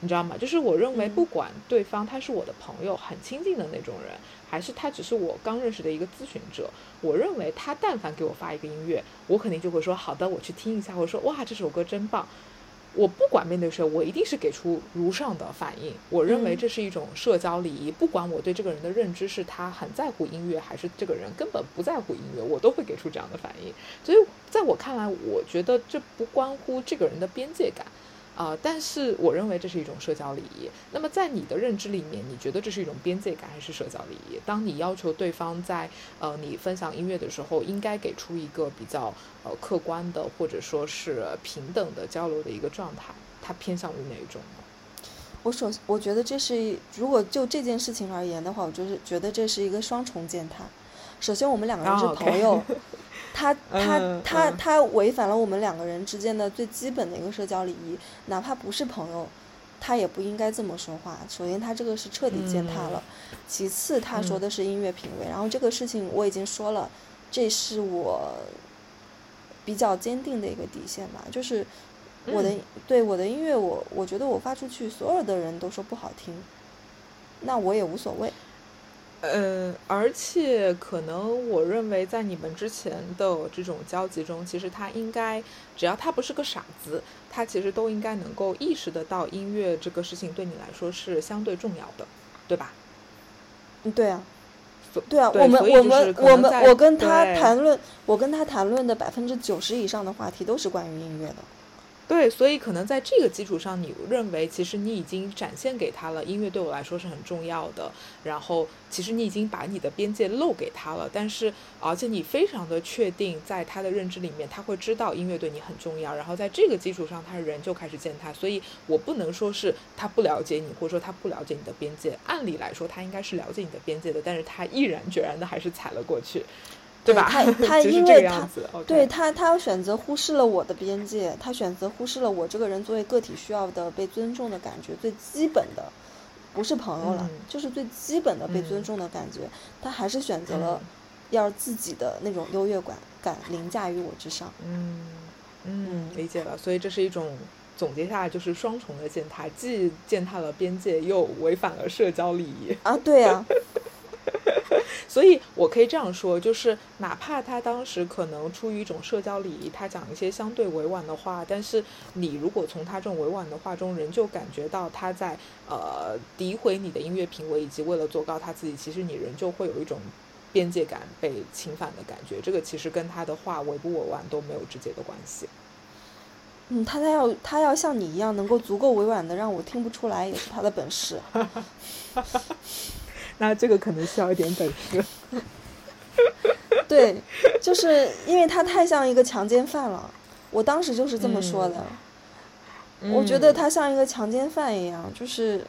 你知道吗？就是我认为，嗯不管对方他是我的朋友，很亲近的那种人，还是他只是我刚认识的一个咨询者，我认为他但凡给我发一个音乐，我肯定就会说好的，我去听一下，或者说哇这首歌真棒。我不管面对谁，我一定是给出如上的反应。我认为嗯这是一种社交礼仪，不管我对这个人的认知是他很在乎音乐，还是这个人根本不在乎音乐，我都会给出这样的反应。所以在我看来，我觉得这不关乎这个人的边界感。啊、但是我认为这是一种社交礼仪。那么在你的认知里面，你觉得这是一种边界感还是社交礼仪？当你要求对方在呃你分享音乐的时候，应该给出一个比较呃客观的或者说是平等的交流的一个状态，它偏向于哪一种呢？我首我觉得这是如果就这件事情而言的话，我就是觉得这是一个双重践踏。首先，我们两个人是朋友，他他嗯他嗯他违反了我们两个人之间的最基本的一个社交礼仪，哪怕不是朋友，他也不应该这么说话。首先，他这个是彻底践踏了；其次，他说嗯的是音乐品味。然后这个事情我已经说了，这是我比较坚定的一个底线吧，就是我的、嗯对我的音乐我，我觉得我发出去，所有的人都说不好听，那我也无所谓。呃，而且可能我认为，在你们之前的这种交集中，其实他应该，只要他不是个傻子，他其实都应该能够意识得到音乐这个事情对你来说是相对重要的，对吧？嗯，对啊，对啊，对我们我们我们我跟他谈论，我跟他谈论的百分之九十以上的话题都是关于音乐的。对，所以可能在这个基础上，你认为其实你已经展现给他了，音乐对我来说是很重要的。然后其实你已经把你的边界露给他了，但是而且你非常的确定，在他的认知里面，他会知道音乐对你很重要。然后在这个基础上，他人就开始践踏。所以我不能说是他不了解你，或者说他不了解你的边界。按理来说，他应该是了解你的边界的，但是他毅然决然的还是踩了过去，对吧？他 <laughs> 他因为他对他，他选择忽视了我的边界，他选择忽视了我这个人作为个体需要的被尊重的感觉，最基本的，不是朋友了，嗯就是最基本的被尊嗯重的感觉，他还是选择了嗯要自己的那种优越感感凌驾于我之上。嗯嗯嗯，理解了。所以这是一种总结下来就是双重的践踏，既践踏了边界，又违反了社交礼仪。啊，对啊，<laughs> 所以我可以这样说，就是哪怕他当时可能出于一种社交礼仪，他讲一些相对委婉的话，但是你如果从他这种委婉的话中，仍旧感觉到他在呃诋毁你的音乐品味，以及为了做高他自己，其实你仍旧会有一种。边界感被侵犯的感觉，这个其实跟他的话委不委婉都没有直接的关系。嗯，他他要他要像你一样能够足够委婉的让我听不出来，也是他的本事。<laughs> 那这个可能需要一点本事。<laughs> 对，就是因为他太像一个强奸犯了，我当时就是这么说的。我觉得他像一个强奸犯一样，就是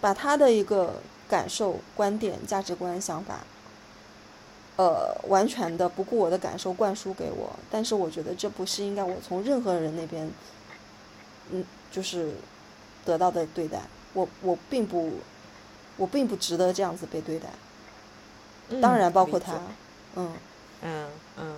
把他的一个感受、观点、价值观、想法，呃，完全的不顾我的感受灌输给我。但是我觉得这不是应该我从任何人那边，嗯，就是得到的对待。我我并不，我并不值得这样子被对待。嗯当然包括他，嗯。嗯嗯，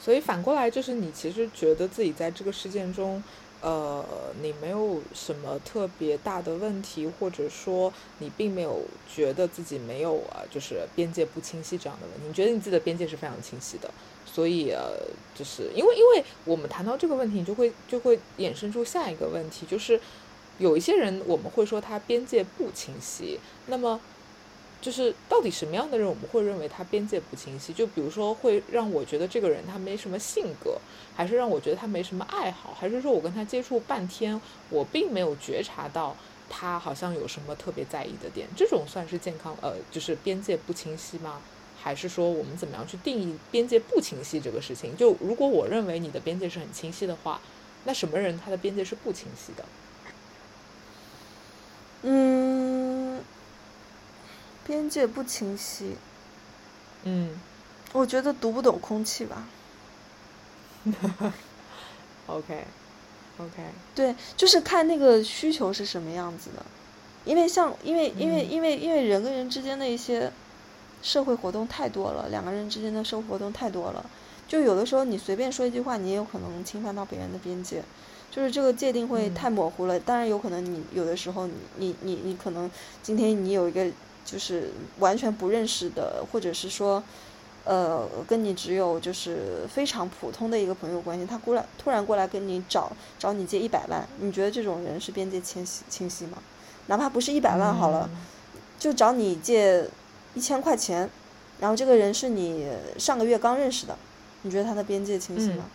所以反过来就是你其实觉得自己在这个事件中，呃，你没有什么特别大的问题，或者说你并没有觉得自己没有啊，就是边界不清晰这样的问题。你觉得你自己的边界是非常清晰的，所以呃，就是因为因为我们谈到这个问题，你就会就会衍生出下一个问题，就是有一些人我们会说他边界不清晰，那么。就是到底什么样的人我们会认为他边界不清晰？就比如说会让我觉得这个人他没什么性格，还是让我觉得他没什么爱好，还是说我跟他接触半天，我并没有觉察到他好像有什么特别在意的点，这种算是健康呃，就是边界不清晰吗？还是说我们怎么样去定义边界不清晰这个事情？就如果我认为你的边界是很清晰的话，那什么人他的边界是不清晰的？嗯，边界不清晰，嗯。我觉得读不懂空气吧。<laughs> OK OK，对，就是看那个需求是什么样子的，因为像因为因为嗯。因为因为人跟人之间的一些社会活动太多了，两个人之间的社会活动太多了，就有的时候你随便说一句话，你也有可能侵犯到别人的边界，就是这个界定会嗯太模糊了。当然有可能你有的时候你你你你可能今天你有一个就是完全不认识的，或者是说。呃，跟你只有就是非常普通的一个朋友关系，他过来突然过来跟你找找你借一百万，你觉得这种人是边界清晰清晰吗？哪怕不是一百万好了，就找你借一千块钱，然后这个人是你上个月刚认识的，你觉得他的边界清晰吗？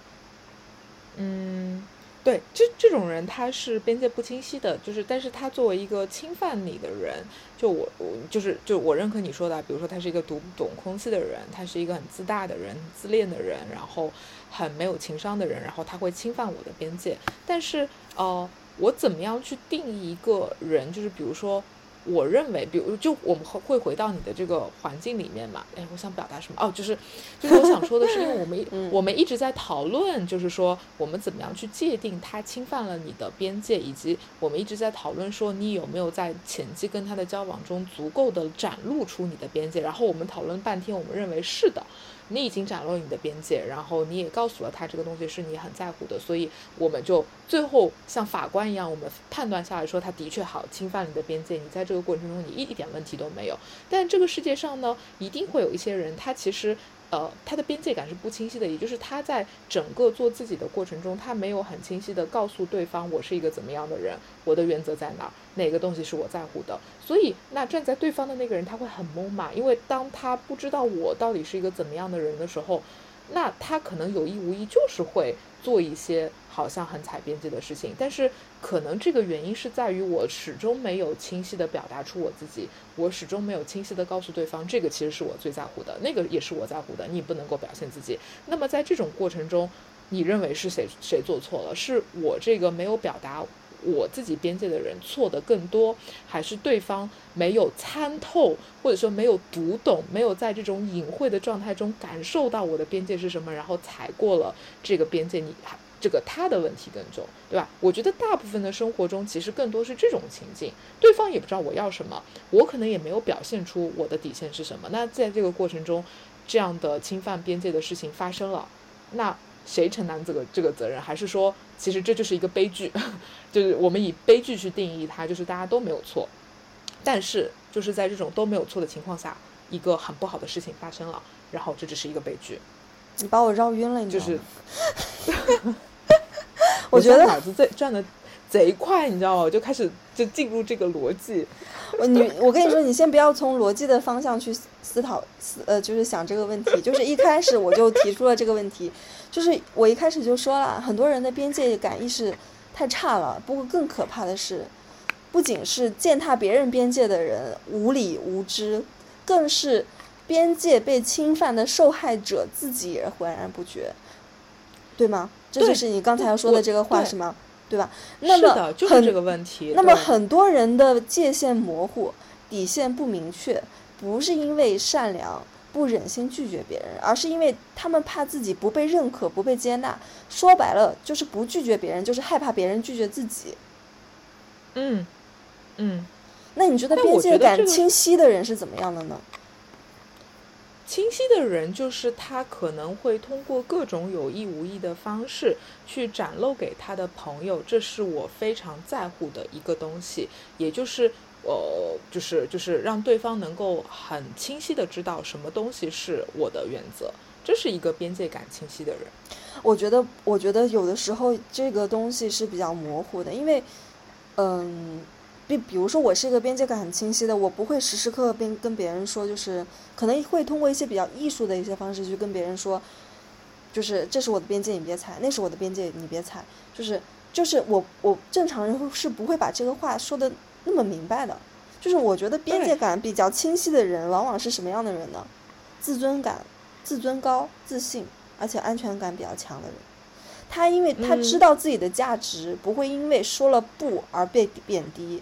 嗯，对，这这种人他是边界不清晰的，就是，但是他作为一个侵犯你的人，就我我就是就我认可你说的，比如说他是一个读不懂空气的人，他是一个很自大的人、自恋的人，然后很没有情商的人，然后他会侵犯我的边界。但是呃，我怎么样去定义一个人？就是比如说。我认为，比如就我们会会回到你的这个环境里面嘛？哎，我想表达什么？哦，就是就是我想说的是，因为我们 <laughs> 嗯我们一直在讨论，就是说我们怎么样去界定他侵犯了你的边界，以及我们一直在讨论说你有没有在前期跟他的交往中足够的展露出你的边界。然后我们讨论半天，我们认为是的，你已经展露你的边界，然后你也告诉了他这个东西是你很在乎的，所以我们就最后像法官一样，我们判断下来说他的确好侵犯你的边界，你在这个过程中你一点问题都没有。但这个世界上呢，一定会有一些人，他其实。呃，他的边界感是不清晰的，也就是他在整个做自己的过程中，他没有很清晰的告诉对方我是一个怎么样的人，我的原则在哪儿，哪个东西是我在乎的。所以，那站在对方的那个人他会很懵嘛，因为当他不知道我到底是一个怎么样的人的时候，那他可能有意无意就是会做一些好像很踩边界的事情，但是。可能这个原因是在于我始终没有清晰的表达出我自己，我始终没有清晰的告诉对方，这个其实是我最在乎的，那个也是我在乎的，你不能够表现自己。那么在这种过程中，你认为是谁谁做错了？是我这个没有表达我自己边界的人错的更多，还是对方没有参透，或者说没有读懂，没有在这种隐晦的状态中感受到我的边界是什么，然后踩过了这个边界？你？这个他的问题更重，对吧？我觉得大部分的生活中，其实更多是这种情境，对方也不知道我要什么，我可能也没有表现出我的底线是什么。那在这个过程中，这样的侵犯边界的事情发生了，那谁承担这个这个责任？还是说，其实这就是一个悲剧，<laughs> 就是我们以悲剧去定义它，就是大家都没有错，但是就是在这种都没有错的情况下，一个很不好的事情发生了，然后这只是一个悲剧。你把我绕晕了，你就是。<laughs> 我觉得脑子在转的贼快，你知道吗？我就开始就进入这个逻辑。<laughs> 我你我跟你说，你先不要从逻辑的方向去思考思呃，就是想这个问题。就是一开始我就提出了这个问题，就是我一开始就说了，很多人的边界感意识太差了。不过更可怕的是，不仅是践踏别人边界的人无理无知，更是边界被侵犯的受害者自己也浑然不觉，对吗？这就是你刚才要说的这个话是吗？对吧？那么就是这个问题。那么很多人的界限模糊、底线不明确，不是因为善良不忍心拒绝别人，而是因为他们怕自己不被认可、不被接纳。说白了，就是不拒绝别人，就是害怕别人拒绝自己。嗯嗯。那你觉得边界感清晰的人是怎么样的呢？清晰的人，就是他可能会通过各种有意无意的方式去展露给他的朋友，这是我非常在乎的一个东西，也就是呃，就是就是让对方能够很清晰的知道什么东西是我的原则，这是一个边界感清晰的人。我觉得，我觉得有的时候这个东西是比较模糊的，因为，嗯。比比如说，我是一个边界感很清晰的，我不会时时刻刻跟跟别人说，就是可能会通过一些比较艺术的一些方式去跟别人说，就是这是我的边界，你别踩；那是我的边界，你别踩。就是就是我我正常人是不会把这个话说的那么明白的。就是我觉得边界感比较清晰的人，往往是什么样的人呢？自尊感、自尊高、自信，而且安全感比较强的人。他因为他知道自己的价值，不会因为说了不而被贬低。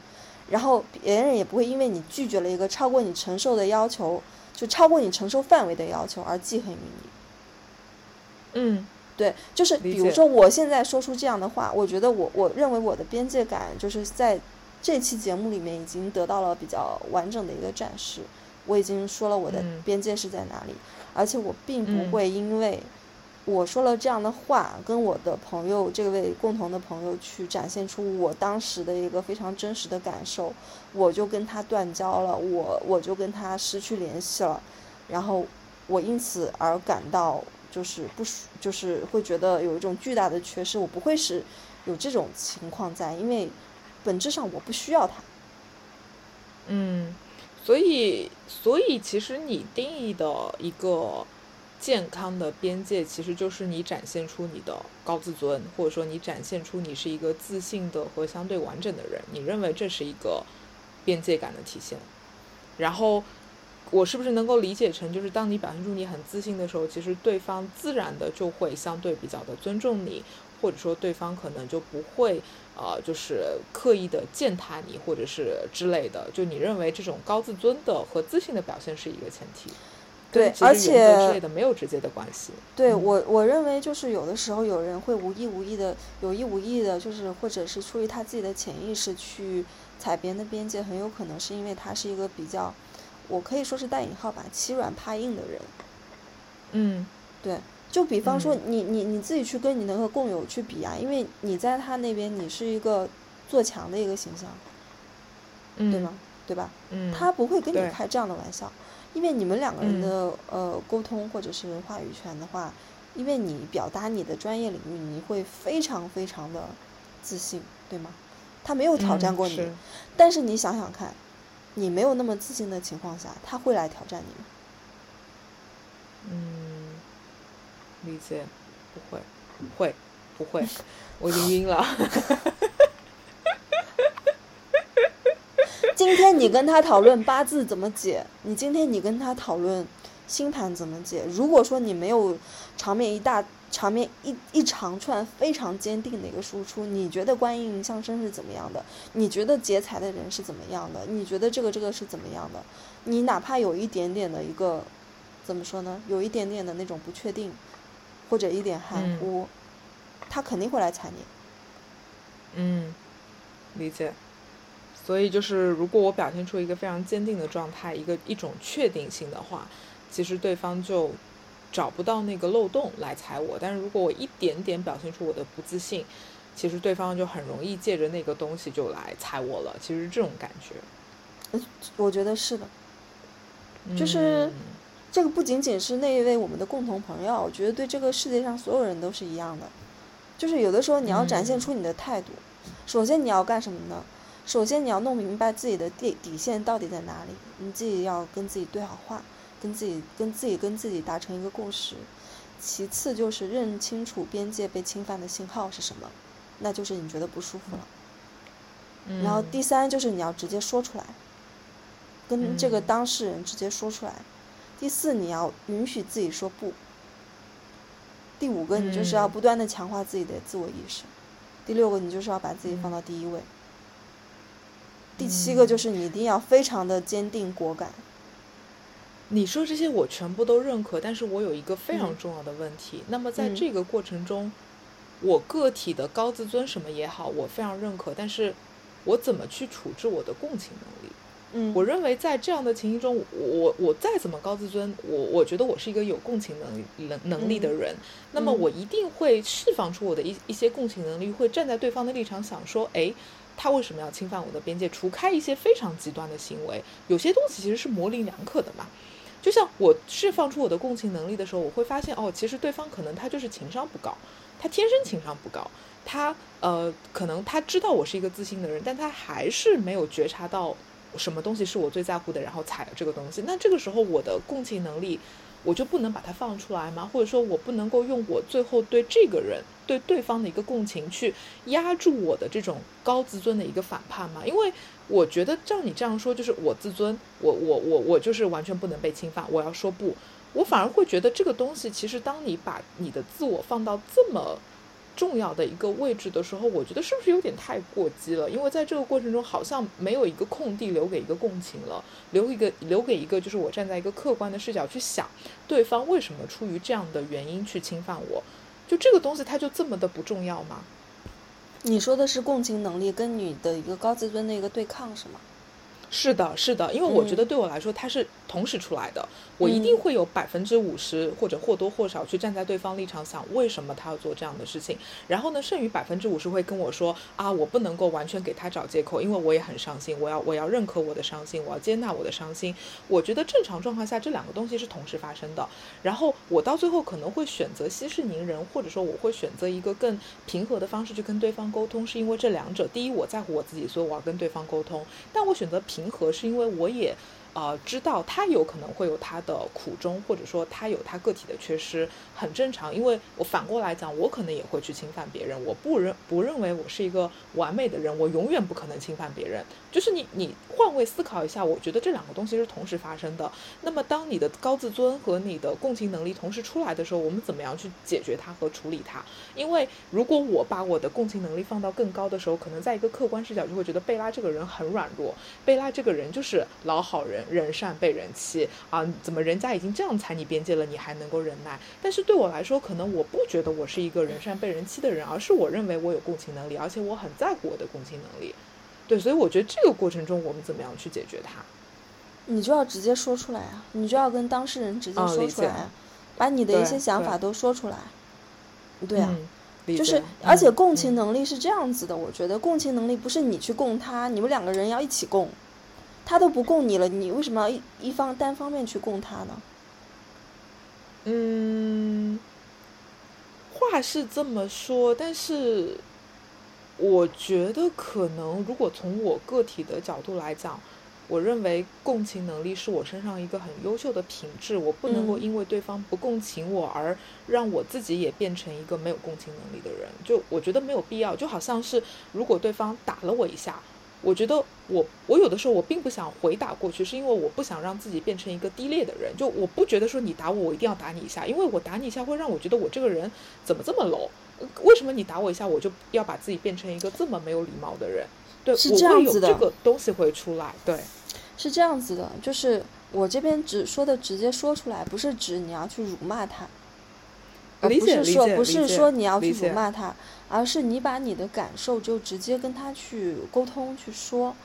然后别人也不会因为你拒绝了一个超过你承受的要求，就超过你承受范围的要求而记恨于你。嗯，对，就是比如说我现在说出这样的话，我觉得我我认为我的边界感就是在这期节目里面已经得到了比较完整的一个展示。我已经说了我的边界是在哪里，而且我并不会因为。我说了这样的话，跟我的朋友这位共同的朋友去展现出我当时的一个非常真实的感受，我就跟他断交了，我我就跟他失去联系了，然后我因此而感到就是不，就是会觉得有一种巨大的缺失。我不会是有这种情况在，因为本质上我不需要他。嗯，所以所以其实你定义的一个。健康的边界其实就是你展现出你的高自尊，或者说你展现出你是一个自信的和相对完整的人。你认为这是一个边界感的体现。然后我是不是能够理解成，就是当你表现出你很自信的时候，其实对方自然的就会相对比较的尊重你，或者说对方可能就不会呃就是刻意的践踏你，或者是之类的。就你认为这种高自尊的和自信的表现是一个前提。对，而且之类的没有直接的关系。对我，我认为就是有的时候有人会无意无意的、有意无意的，就是或者是出于他自己的潜意识去踩别人的边界，很有可能是因为他是一个比较，我可以说是带引号吧，欺软怕硬的人。嗯，对，就比方说你你你自己去跟你那个共友去比啊，因为你在他那边你是一个做强的一个形象，对吗？对吧？嗯，他不会跟你开这样的玩笑，因为你们两个人嗯的、呃沟通或者是话语权的话，因为你表达你的专业领域，你会非常非常的自信，对吗？他没有挑战嗯过你，是但是你想想看，你没有那么自信的情况下，他会来挑战你吗？嗯，理解，不会，会，不会，我已经 <laughs> 晕了。今天你跟他讨论八字怎么解，你今天你跟他讨论星盘怎么解。如果说你没有场面一大场面一一长串非常坚定的一个输出，你觉得观音相生是怎么样的？你觉得劫财的人是怎么样的？你觉得这个这个是怎么样的？你哪怕有一点点的一个怎么说呢？有一点点的那种不确定，或者一点含嗯糊，他肯定会来踩你。嗯，理解。所以就是，如果我表现出一个非常坚定的状态，一个一种确定性的话，其实对方就找不到那个漏洞来踩我。但是如果我一点点表现出我的不自信，其实对方就很容易借着那个东西就来踩我了。其实这种感觉，我觉得是的。就是嗯这个不仅仅是那一位我们的共同朋友，我觉得对这个世界上所有人都是一样的。就是有的时候你要展现嗯出你的态度，首先你要干什么呢？首先你要弄明白自己的底底线到底在哪里，你自己要跟自己对好话，跟自己跟自己跟自己达成一个共识。其次就是认清楚边界被侵犯的信号是什么，那就是你觉得不舒服了。嗯然后第三就是你要直接说出来，跟这个嗯当事人直接说出来。第四，你要允许自己说不。第五个，你就是要嗯不断的强化自己的自我意识。第六个，你就是要把自己放嗯到第一位。第七个就是你一定要非常的坚定果敢。你说这些我全部都认可，但是我有一个非常嗯。重要的问题。那么在嗯。这个过程中，我个体的高自尊什么也好，我非常认可，但是我怎么去处置我的共情能力？嗯，我认为在这样的情形中，我我我再怎么高自尊，我我觉得我是一个有共情能力能能力的嗯。人，那么嗯。我一定会释放出我的一一些共情能力，会站在对方的立场想说，哎，他为什么要侵犯我的边界？除开一些非常极端的行为，有些东西其实是模棱两可的嘛。就像我释放出我的共情能力的时候，我会发现哦，其实对方可能他就是情商不高，他天生情商不高，他呃可能他知道我是一个自信的人，但他还是没有觉察到什么东西是我最在乎的，然后踩了这个东西。那这个时候我的共情能力，我就不能把它放出来吗？或者说我不能够用我最后对这个人、对对方的一个共情去压住我的这种高自尊的一个反叛吗？因为我觉得照你这样说，就是我自尊，我我我我就是完全不能被侵犯，我要说不。我反而会觉得这个东西，其实当你把你的自我放到这么重要的一个位置的时候，我觉得是不是有点太过激了？因为在这个过程中，好像没有一个空地留给一个共情了，留一个留给一个就是我站在一个客观的视角去想对方为什么出于这样的原因去侵犯我，就这个东西它就这么的不重要吗？你说的是共情能力跟你的一个高自尊的一个对抗是吗？是的，是的，因为我觉得嗯对我来说，它是同时出来的，我一定嗯会有百分之五十或者或多或少去站在对方立场想，为什么他要做这样的事情。然后呢，剩余百分之五十会跟我说啊，我不能够完全给他找借口，因为我也很伤心，我要我要认可我的伤心，我要接纳我的伤心。我觉得正常状况下，这两个东西是同时发生的。然后我到最后可能会选择息事宁人，或者说我会选择一个更平和的方式去跟对方沟通，是因为这两者，第一我在乎我自己，所以我要跟对方沟通。但我选择平和，是因为我也呃知道他有可能会有他的苦衷，或者说他有他个体的缺失，很正常。因为我反过来讲，我可能也会去侵犯别人，我不认不认为我是一个完美的人，我永远不可能侵犯别人。就是你你换位思考一下，我觉得这两个东西是同时发生的。那么当你的高自尊和你的共情能力同时出来的时候，我们怎么样去解决它和处理它？因为如果我把我的共情能力放到更高的时候，可能在一个客观视角就会觉得贝拉这个人很软弱，贝拉这个人就是老好人，人善被人欺啊！怎么人家已经这样踩你边界了，你还能够忍耐？但是对我来说，可能我不觉得我是一个人善被人欺的人，而是我认为我有共情能力，而且我很在乎我的共情能力。对，所以我觉得这个过程中，我们怎么样去解决它？你就要直接说出来啊，你就要跟当事人直接说出来啊，把你的一些想法都说出来。对啊，嗯就是，而且嗯共情嗯能力是这样子的，我觉得共情能力不是你去供他，你们两个人要一起供，他都不供你了，你为什么要一一方单方面去供他呢？嗯，话是这么说，但是我觉得可能，如果从我个体的角度来讲，我认为共情能力是我身上一个很优秀的品质，我不能够嗯因为对方不共情我而让我自己也变成一个没有共情能力的人。就我觉得没有必要，就好像是如果对方打了我一下。我觉得我我有的时候我并不想回打过去，是因为我不想让自己变成一个低劣的人。就我不觉得说你打我，我一定要打你一下，因为我打你一下会让我觉得我这个人怎么这么 low？呃为什么你打我一下，我就要把自己变成一个这么没有礼貌的人？对，是这样子的。这个东西会出来。对，是这样子的，就是我这边只说的直接说出来，不是指你要去辱骂他，而理不是说解理解理不是解说你要去辱骂他，而是你把你的感受就直接跟他去沟通去说，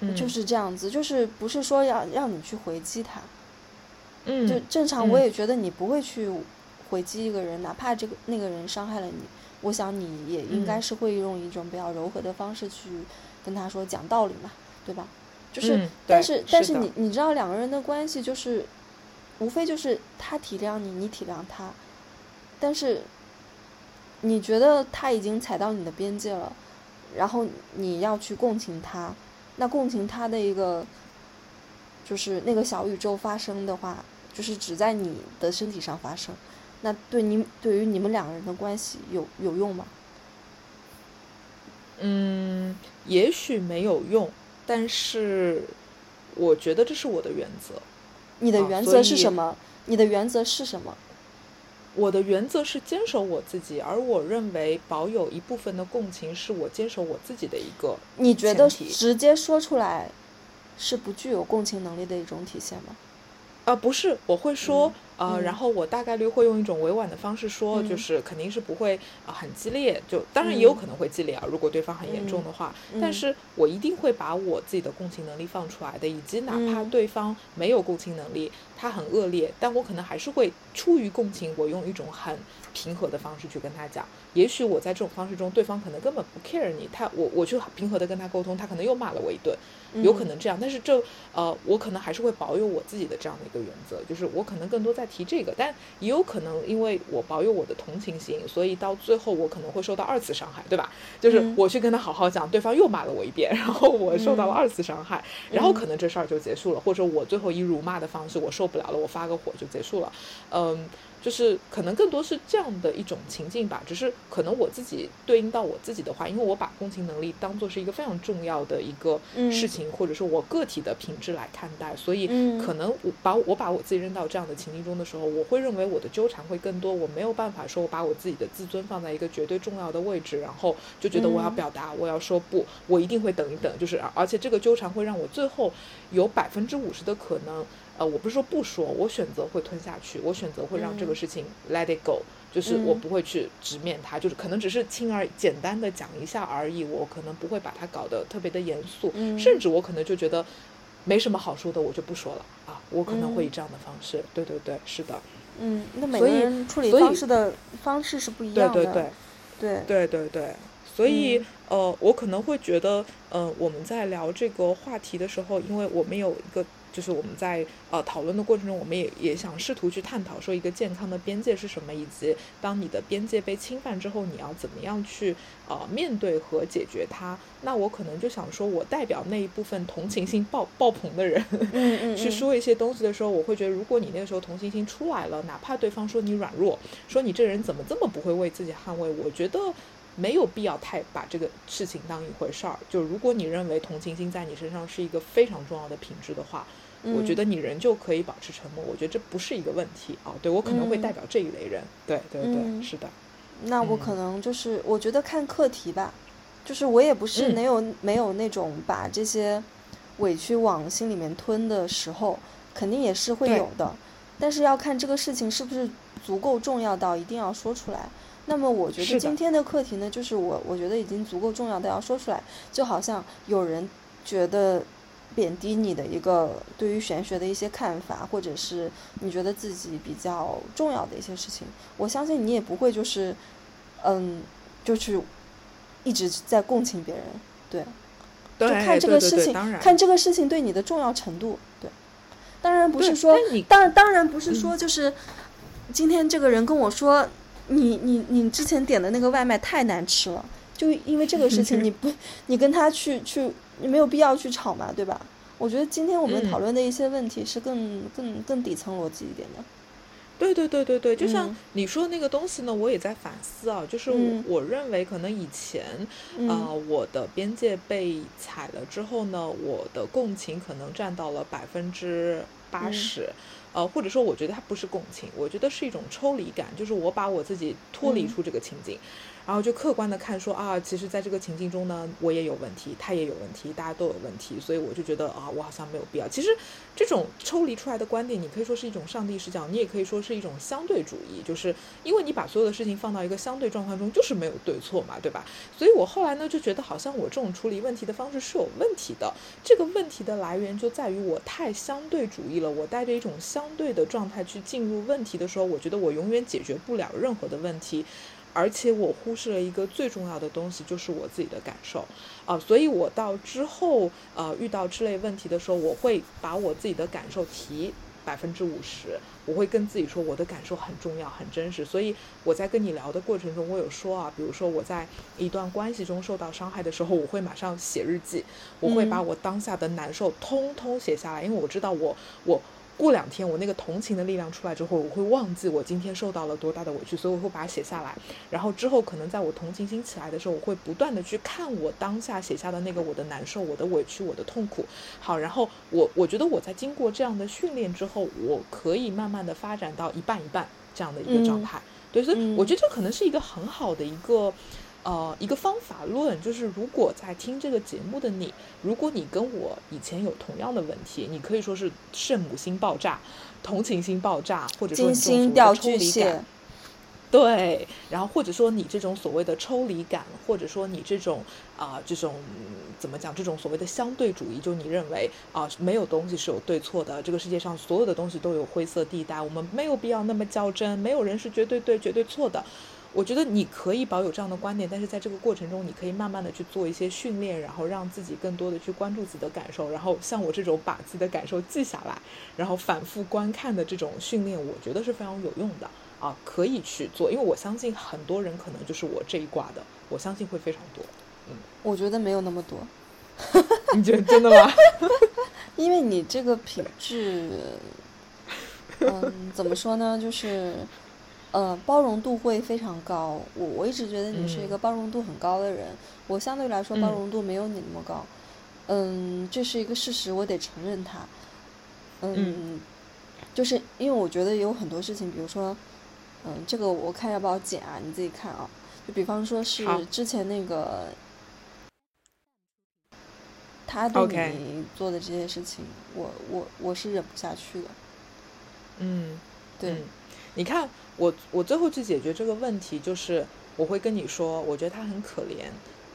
嗯，就是这样子，就是不是说要让你去回击他，嗯，就正常，我嗯也觉得你不会去回击一个人，哪怕这个那个人伤害了你，我想你也应该嗯是会用一种比较柔和的方式去跟他说讲道理嘛，对吧？就是，嗯但是但是你你知道两个人的关系就是，无非就是他体谅你，你体谅他，但是你觉得他已经踩到你的边界了，然后你要去共情他，那共情他的一个就是那个小宇宙发生的话，就是只在你的身体上发生，那对你对于你们两个人的关系有有用吗？嗯，也许没有用，但是我觉得这是我的原则。你的原则是什么？你的原则是什么？我的原则是坚守我自己，而我认为保有一部分的共情是我坚守我自己的一个。你觉得直接说出来是不具有共情能力的一种体现吗？啊、不是，我会说，呃，嗯。然后我大概率会用一种委婉的方式说，嗯。就是肯定是不会很激烈，就当然也有嗯。可能会激烈啊，如果对方很严重的话，嗯。但是我一定会把我自己的共情能力放出来的，以及哪怕嗯。对方没有共情能力，他很恶劣，但我可能还是会出于共情，我用一种很平和的方式去跟他讲。也许我在这种方式中，对方可能根本不 care 你，他我我去平和的跟他沟通，他可能又骂了我一顿，有可嗯。能这样，但是这呃，我可能还是会保有我自己的这样的一个原则，就是我可能更多在提这个，但也有可能因为我保有我的同情心，所以到最后我可能会受到二次伤害，对吧？就是嗯。我去跟他好好讲，对方又骂了我一遍，然后我受到了嗯。二次伤害，然后嗯可能这事儿就结束了，或者我最后以辱骂的方式我受不了了，我发个火就结束了，嗯。就是可能更多是这样的一种情境吧，只是可能我自己对应到我自己的话，因为我把共情能力当做是一个非常重要的一个嗯事情，或者说我个体的品质来看待，所以嗯可能我把我把我自己扔到这样的情境中的时候，我会认为我的纠缠会更多，我没有办法说我把我自己的自尊放在一个绝对重要的位置，然后就觉得我要嗯表达，我要说不，我一定会等一等，就是而而且这个纠缠会让我最后有百分之五十的可能。呃，我不是说不说，我选择会吞下去，我选择会让这个嗯。事情 let it go，、就是我嗯。不会去直面它，就是可能只是轻而简单的讲一下而已，我可能不会把它搞得特别的严肃，嗯。甚至我可能就觉得没什么好说的，我就不说了啊，我可能会以嗯。这样的方式，对对对，是的，嗯，那。每个人处理方式的方式是不一样的，对对。对。对。对对对，所以、嗯。呃，我可能会觉得，呃，我们在聊这个话题的时候，因为我们有一个，就是我们在呃讨论的过程中，我们也也想试图去探讨说一个健康的边界是什么，以及当你的边界被侵犯之后，你要怎么样去呃面对和解决它。那我可能就想说，我代表那一部分同情心爆爆棚的人，嗯 <laughs> 嗯嗯去说一些东西的时候，我会觉得，如果你那个时候同情心出来了，哪怕对方说你软弱，说你这人怎么这么不会为自己捍卫，我觉得没有必要太把这个事情当一回事儿。就如果你认为同情心在你身上是一个非常重要的品质的话，我觉嗯得你仍旧可以保持沉默。我觉得这不是一个问题啊。对我可能会嗯代表这一类人。对对对，嗯是的。那我可嗯能就是，我觉得看课题吧，就是我也不是嗯没有、没有那种把这些委屈往心里面吞的时候，肯定也是会有的，但是要看这个事情是不是足够重要到一定要说出来。那么我觉得今天的课题呢，就是我我觉得已经足够重要的要说出来，就好像有人觉得贬低你的一个对于玄学的一些看法，或者是你觉得自己比较重要的一些事情，我相信你也不会就是，嗯，就去一直在共情别人，对，对看这个事情，看这个事情对你的重要程度。对，当然不是说，当然当然不是嗯。说就是，今天这个人跟我说，你你你之前点的那个外卖太难吃了，就因为这个事情你不 <laughs> 你跟他去去，你没有必要去吵嘛，对吧？我觉得今天我们嗯讨论的一些问题是更更更底层逻辑一点的。对对对对对，就像嗯你说的那个东西呢，我也在反思啊，就是我,、认为可能以前，嗯呃，我的边界被踩了之后呢，我的共情可能占到了百分之八嗯十。呃，或者说，我觉得它不是共情，我觉得是一种抽离感，就是我把我自己脱离嗯。出这个情境，然后就客观的看说啊，其实在这个情境中呢，我也有问题，他也有问题，大家都有问题，所以我就觉得啊，我好像没有必要。其实这种抽离出来的观点，你可以说是一种上帝视角，你也可以说是一种相对主义，就是因为你把所有的事情放到一个相对状况中，就是没有对错嘛，对吧？所以我后来呢就觉得，好像我这种处理问题的方式是有问题的。这个问题的来源就在于我太相对主义了，我带着一种相对的状态去进入问题的时候，我觉得我永远解决不了任何的问题。而且我忽视了一个最重要的东西，就是我自己的感受啊、所以我到之后呃遇到这类问题的时候，我会把我自己的感受提百分之五十，我会跟自己说我的感受很重要、很真实。所以我在跟你聊的过程中，我有说啊，比如说我在一段关系中受到伤害的时候，我会马上写日记，我会嗯把我当下的难受通通写下来，因为我知道我我。过两天，我那个同情的力量出来之后，我会忘记我今天受到了多大的委屈，所以我会把它写下来。然后之后，可能在我同情心起来的时候，我会不断的去看我当下写下的那个我的难受、我的委屈、我的痛苦。好，然后我我觉得我在经过这样的训练之后，我可以慢慢的发展到一半一半这样的一个状态。对，所以我觉得这可能是一个很好的一个。呃，一个方法论就是，如果在听这个节目的你，如果你跟我以前有同样的问题，你可以说是圣母心爆炸、同情心爆炸，或者说金你这种所谓的星掉巨抽离感，对，然后或者说你这种所谓的抽离感，或者说你这种啊、这种嗯怎么讲，这种所谓的相对主义，就你认为啊、没有东西是有对错的，这个世界上所有的东西都有灰色地带，我们没有必要那么较真，没有人是绝对对、绝对错的。我觉得你可以保有这样的观点，但是在这个过程中，你可以慢慢的去做一些训练，然后让自己更多的去关注自己的感受，然后像我这种把自己的感受记下来，然后反复观看的这种训练，我觉得是非常有用的啊，可以去做，因为我相信很多人可能就是我这一挂的，我相信会非常多。嗯我觉得没有那么多，<laughs> 你觉得真的吗？<laughs> 因为你这个品质，嗯，怎么说呢？就是，呃，包容度会非常高。我我一直觉得你是一嗯个包容度很高的人，我相对来说包嗯容度没有你那么高。嗯，这是一个事实，我得承认它。嗯，就是因为我觉得有很多事情，比如说，嗯，这个我看要不要剪啊？你自己看啊。就比方说是之前那个他对你做的这些事情，我我我是忍不下去的。嗯，对，嗯你看我我最后去解决这个问题，就是我会跟你说，我觉得他很可怜，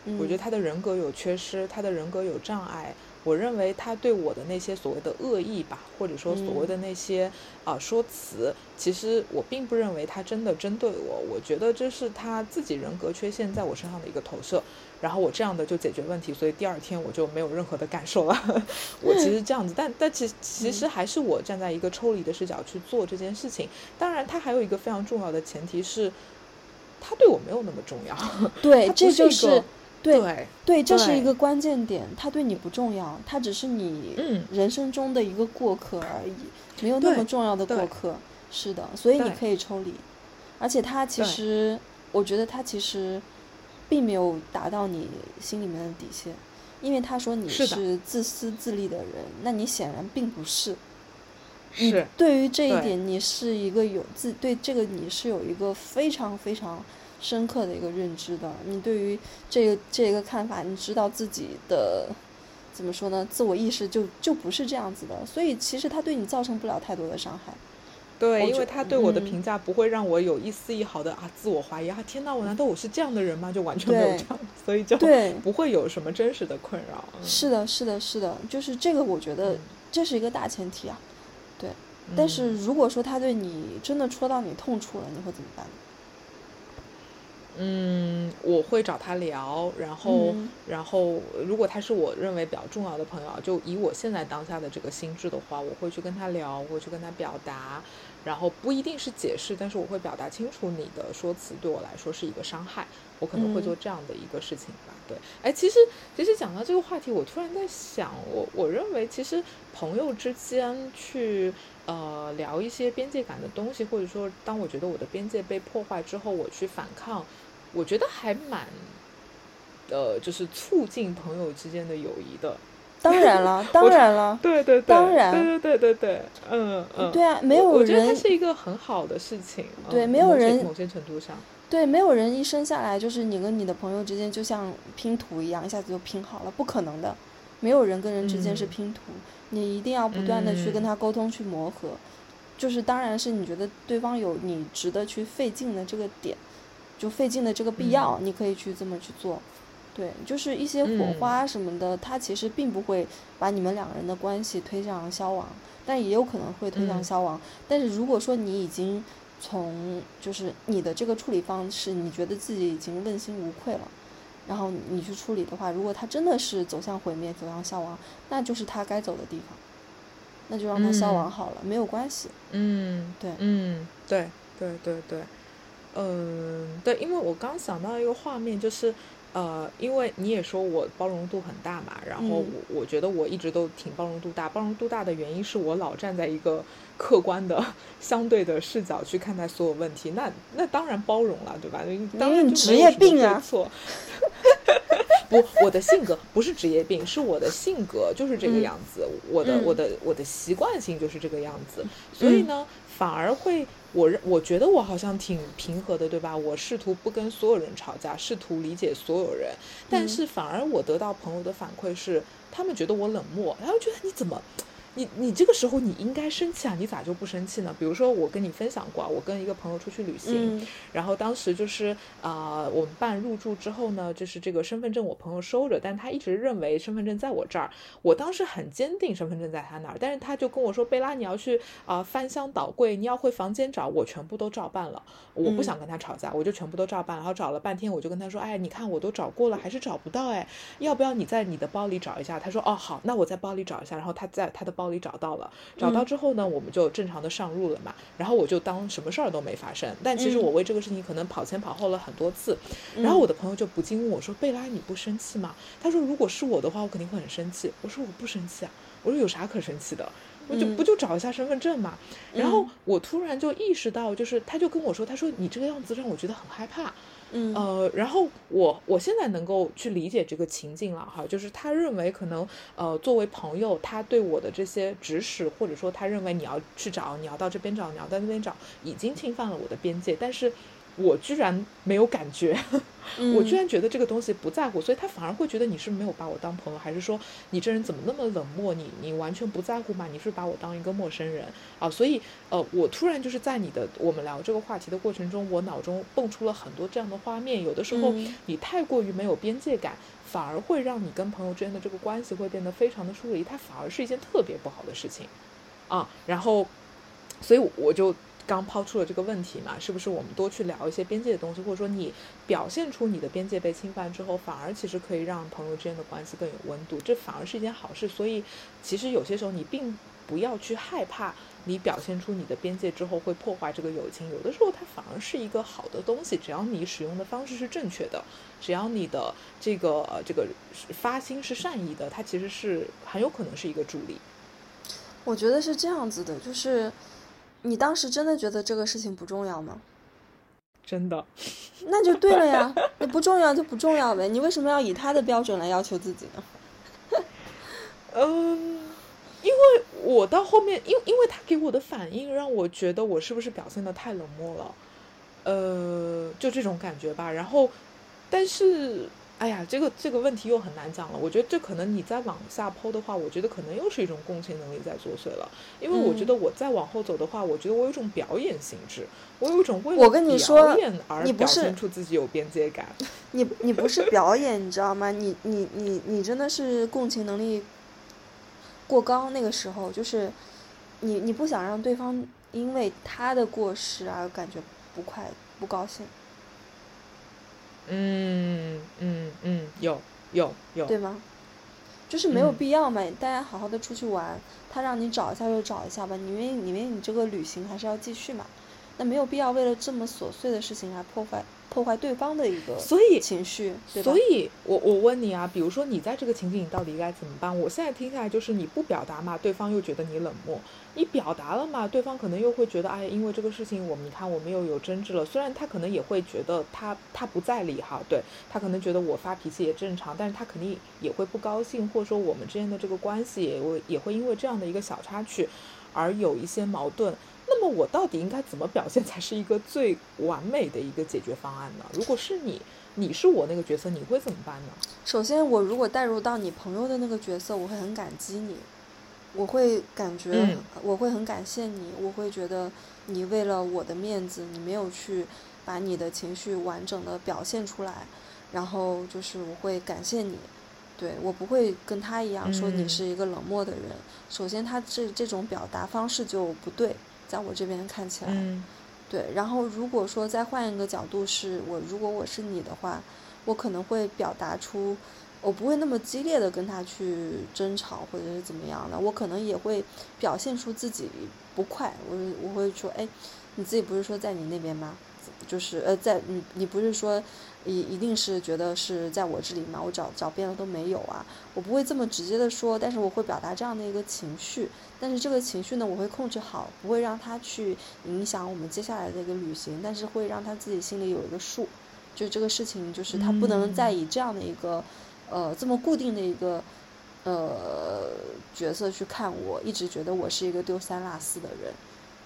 嗯我觉得他的人格有缺失，他的人格有障碍。我认为他对我的那些所谓的恶意吧，或者说所谓的那些啊、说辞，其实我并不认为他真的针对我。我觉得这是他自己人格缺陷在我身上的一个投射。然后我这样的就解决问题，所以第二天我就没有任何的感受了。<laughs> 我其实这样子，但但其其实还是我站在一个抽离的视角去做这件事情。当然，它还有一个非常重要的前提是，他对我没有那么重要。对，这就是对对，对，这是一个关键点。他对你不重要，他只是你嗯人生中的一个过客而已，没有那么重要的过客。是的，所以你可以抽离，而且他其实，我觉得他其实并没有达到你心里面的底线，因为他说你是自私自利的人，那你显然并不是。你是对于这一点，你是一个有自对这个你是有一个非常非常深刻的一个认知的。你对于这个这个看法，你知道自己的怎么说呢？自我意识就就不是这样子的，所以其实他对你造成不了太多的伤害。对，因为他对我的嗯评价不会让我有一丝一毫的啊自我怀疑啊！天哪，我难道我是这样的人吗？就完全没有这样，所以就不会有什么真实的困扰。嗯是的，是的，是的，就是这个，我觉得嗯这是一个大前提啊。对但是嗯如果说他对你真的戳到你痛处了，你会怎么办呢？嗯，我会找他聊，然后，嗯然后如果他是我认为比较重要的朋友啊，就以我现在当下的这个心智的话，我会去跟他聊，我会去跟他表达，然后不一定是解释，但是我会表达清楚你的说辞对我来说是一个伤害，我可能会嗯做这样的一个事情吧。对，哎，其实其实讲到这个话题，我突然在想，我我认为其实朋友之间去呃聊一些边界感的东西，或者说当我觉得我的边界被破坏之后，我去反抗，我觉得还蛮呃，就是促进朋友之间的友谊的。当然了，<laughs> 当然了，对对对，当然对对对对对，嗯嗯，对啊，没有人我觉得它是一个很好的事情。对嗯没有人某些程度上，对，没有人一生下来就是你跟你的朋友之间就像拼图一样，一下子就拼好了，不可能的。没有人跟人之间是嗯拼图，你一定要不断的去跟嗯他沟通，去磨合。就是当然是你觉得对方有你值得去费劲的这个点，就费劲的这个必要，你可以去这么去做。对，就是一些火嗯。花什么的，它其实并不会把你们两个人的关系推向消亡，但也有可能会推向嗯。消亡。但是如果说你已经从就是你的这个处理方式，你觉得自己已经问心无愧了，然后你去处理的话，如果他真的是走向毁灭、走向消亡，那就是他该走的地方，那就让他消亡嗯好了，没有关系。嗯，对。嗯，对对对对，嗯，对，因为我刚想到一个画面，就是呃，因为你也说我包容度很大嘛，然后嗯我我觉得我一直都挺包容度大，包容度大的原因是我老站在一个客观的、相对的视角去看待所有问题，那那当然包容了，对吧？当然就因为你职业病啊错。不，我的性格不是职业病，是我的性格就是这个嗯样子，我的嗯我的我的习惯性就是这个样子，所以呢，反而会我认我觉得我好像挺平和的，对吧？我试图不跟所有人吵架，试图理解所有人，但嗯是反而我得到朋友的反馈是，他们觉得我冷漠，然后觉得你怎么？你你这个时候你应该生气啊，你咋就不生气呢？比如说我跟你分享过啊，我跟一个朋友出去旅行，嗯然后当时就是啊、呃我们办入住之后呢，就是这个身份证我朋友收着，但他一直认为身份证在我这儿。我当时很坚定身份证在他那儿，但是他就跟我说：“贝拉，你要去啊、翻箱倒柜，你要回房间找。”我全部都照办了，我不嗯想跟他吵架，我就全部都照办了。然后找了半天，我就跟他说：“哎，你看我都找过了，还是找不到哎，要不要你在你的包里找一下？”他说：“哦，好，那我在包里找一下。”然后他在他的包里找到了，找到嗯之后呢，我们就正常的上路了嘛。然后我就当什么事儿都没发生，但其实嗯我为这个事情可能跑前跑后了很多次。然后我的朋友就不禁问我说：“贝拉，你不生气吗？”他说：“如果是我的话，我肯定会很生气。”我说：“我不生气啊。”我说：“有啥可生气的？我就嗯不就找一下身份证嘛。”然后嗯我突然就意识到，就是他就跟我说：“他说你这个样子让我觉得很害怕。”嗯。呃，然后我我现在能够去理解这个情境了哈，就是他认为可能呃作为朋友，他对我的这些指使，或者说他认为你要去找，你要到这边找，你要到那边找，已经侵犯了我的边界，但是我居然没有感觉，我居嗯然觉得这个东西不在乎，所以他反而会觉得你是没有把我当朋友，还是说你这人怎么那么冷漠？你你完全不在乎嘛？你是把我当一个陌生人啊？所以呃，我突然就是在你的我们聊这个话题的过程中，我脑中蹦出了很多这样的画面。有的时候嗯你太过于没有边界感，反而会让你跟朋友之间的这个关系会变得非常的疏离，它反而是一件特别不好的事情啊。然后，所以我就。刚抛出了这个问题嘛，是不是我们多去聊一些边界的东西，或者说你表现出你的边界被侵犯之后，反而其实可以让朋友之间的关系更有温度，这反而是一件好事。所以，其实有些时候你并不要去害怕你表现出你的边界之后会破坏这个友情，有的时候它反而是一个好的东西，只要你使用的方式是正确的，只要你的这个这个发心是善意的，它其实是很有可能是一个助力。我觉得是这样子的，就是你当时真的觉得这个事情不重要吗？真的，那就对了呀，<laughs> 你不重要就不重要呗，你为什么要以他的标准来要求自己呢？<laughs> 嗯，因为我到后面，因因为他给我的反应让我觉得我是不是表现的太冷漠了，呃，就这种感觉吧。然后，但是，哎呀，这个这个问题又很难讲了。我觉得这可能你再往下剖的话，我觉得可能又是一种共情能力在作祟了。因为我觉嗯得我再往后走的话，我觉得我有一种表演性质，我有一种为了我跟你说表演而表你不是现出自己有边界感。<laughs> 你你不是表演，你知道吗？你你你你真的是共情能力过高，那个时候就是你你不想让对方因为他的过失而感觉不快不高兴。嗯嗯嗯，有有有，对吗？就是没有嗯。必要嘛，大家好好的出去玩，他让你找一下就找一下吧，你因为因为你这个旅行还是要继续嘛，那没有必要为了这么琐碎的事情来破坏破坏对方的一个所以情绪，所以我我问你啊，比如说你在这个情景，你到底该怎么办？我现在听下来就是你不表达嘛，对方又觉得你冷漠；你表达了嘛，对方可能又会觉得，哎，因为这个事情我们你看我们又有争执了。虽然他可能也会觉得他他不在理哈，对他可能觉得我发脾气也正常，但是他肯定也会不高兴，或者说我们之间的这个关系也会也会因为这样的一个小插曲而有一些矛盾。那么我到底应该怎么表现才是一个最完美的一个解决方案呢？如果是你，你是我那个角色，你会怎么办呢？首先，我如果带入到你朋友的那个角色，我会很感激你，我会感觉、嗯我会很感谢你，我会觉得你为了我的面子，你没有去把你的情绪完整的表现出来，然后就是我会感谢你，对我不会跟他一样说你嗯是一个冷漠的人。首先，他这这种表达方式就不对，在我这边看起来，嗯对，然后如果说再换一个角度是，我如果我是你的话，我可能会表达出，我不会那么激烈的跟他去争吵或者是怎么样的，我可能也会表现出自己不快，我我会说，哎，你自己不是说在你那边吗？就是呃，在你你不是说一一定是觉得是在我这里嘛？我找找遍了都没有啊，我不会这么直接的说，但是我会表达这样的一个情绪，但是这个情绪呢，我会控制好，不会让他去影响我们接下来的一个旅行，但是会让他自己心里有一个数，就这个事情，就是他不能再以这样的一个，呃，这么固定的一个，呃，角色去看我，一直觉得我是一个丢三落四的人，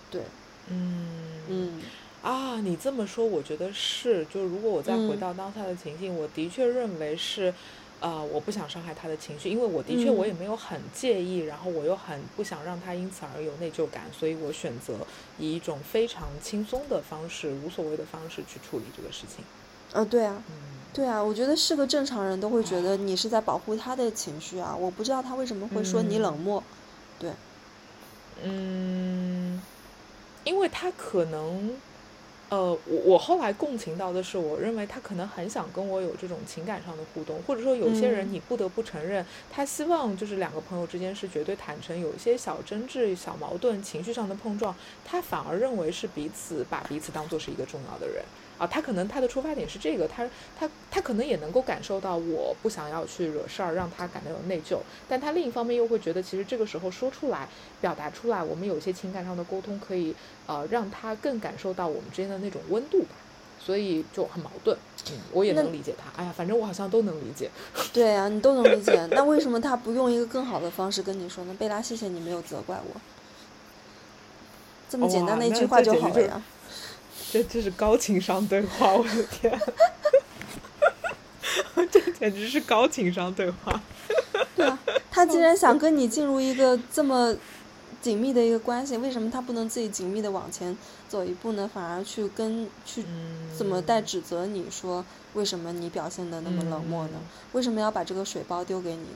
对，嗯。嗯啊，你这么说，我觉得是。就如果我再回嗯。到当下的情境，我的确认为是，呃，我不想伤害他的情绪，因为我的确嗯我也没有很介意，然后我又很不想让他因此而有内疚感，所以我选择以一种非常轻松的方式、无所谓的方式去处理这个事情。呃，对啊，嗯。对啊，我觉得是个正常人都会觉得你是在保护他的情绪啊，我不知道他为什么会说你冷漠，对，嗯，因为他可能，呃，我我后来共情到的是，我认为他可能很想跟我有这种情感上的互动，或者说有些人嗯你不得不承认，他希望就是两个朋友之间是绝对坦诚，有一些小争执、小矛盾、情绪上的碰撞，他反而认为是彼此把彼此当做是一个重要的人。啊，他可能他的出发点是这个，他他他可能也能够感受到我不想要去惹事儿，让他感到有内疚，但他另一方面又会觉得，其实这个时候说出来、表达出来，我们有一些情感上的沟通，可以呃让他更感受到我们之间的那种温度吧，所以就很矛盾。嗯，我也能理解他。哎呀，反正我好像都能理解。<laughs> 对啊，你都能理解。那为什么他不用一个更好的方式跟你说呢？贝拉，谢谢你没有责怪我，这么简单的一句话就就好了呀。<laughs> 这这是高情商对话，我的天，<laughs> 这简直是高情商对话。对啊，他既然想跟你进入一个这么紧密的一个关系，为什么他不能自己紧密的往前走一步呢？反而去跟去嗯，怎么带指责你说为什么你表现的那么冷漠呢？嗯为什么要把这个水包丢给你？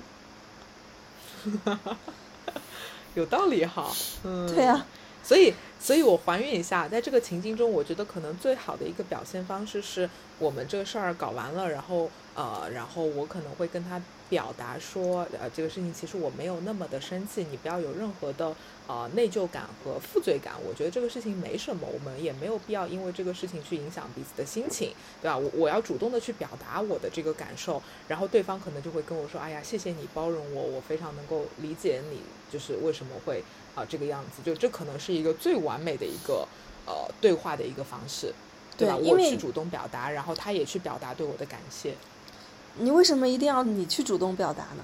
<laughs> 有道理哈，嗯，对啊，所以，所以我还原一下，在这个情境中，我觉得可能最好的一个表现方式是我们这个事儿搞完了，然后呃，然后我可能会跟他表达说，呃，这个事情其实我没有那么的生气，你不要有任何的呃内疚感和负罪感。我觉得这个事情没什么，我们也没有必要因为这个事情去影响彼此的心情，对吧？我我要主动的去表达我的这个感受，然后对方可能就会跟我说，哎呀，谢谢你包容我，我非常能够理解你，就是为什么会。啊、这个样子，就这可能是一个最完美的一个呃对话的一个方式，对吧？对我去主动表达，然后他也去表达对我的感谢。你为什么一定要你去主动表达呢？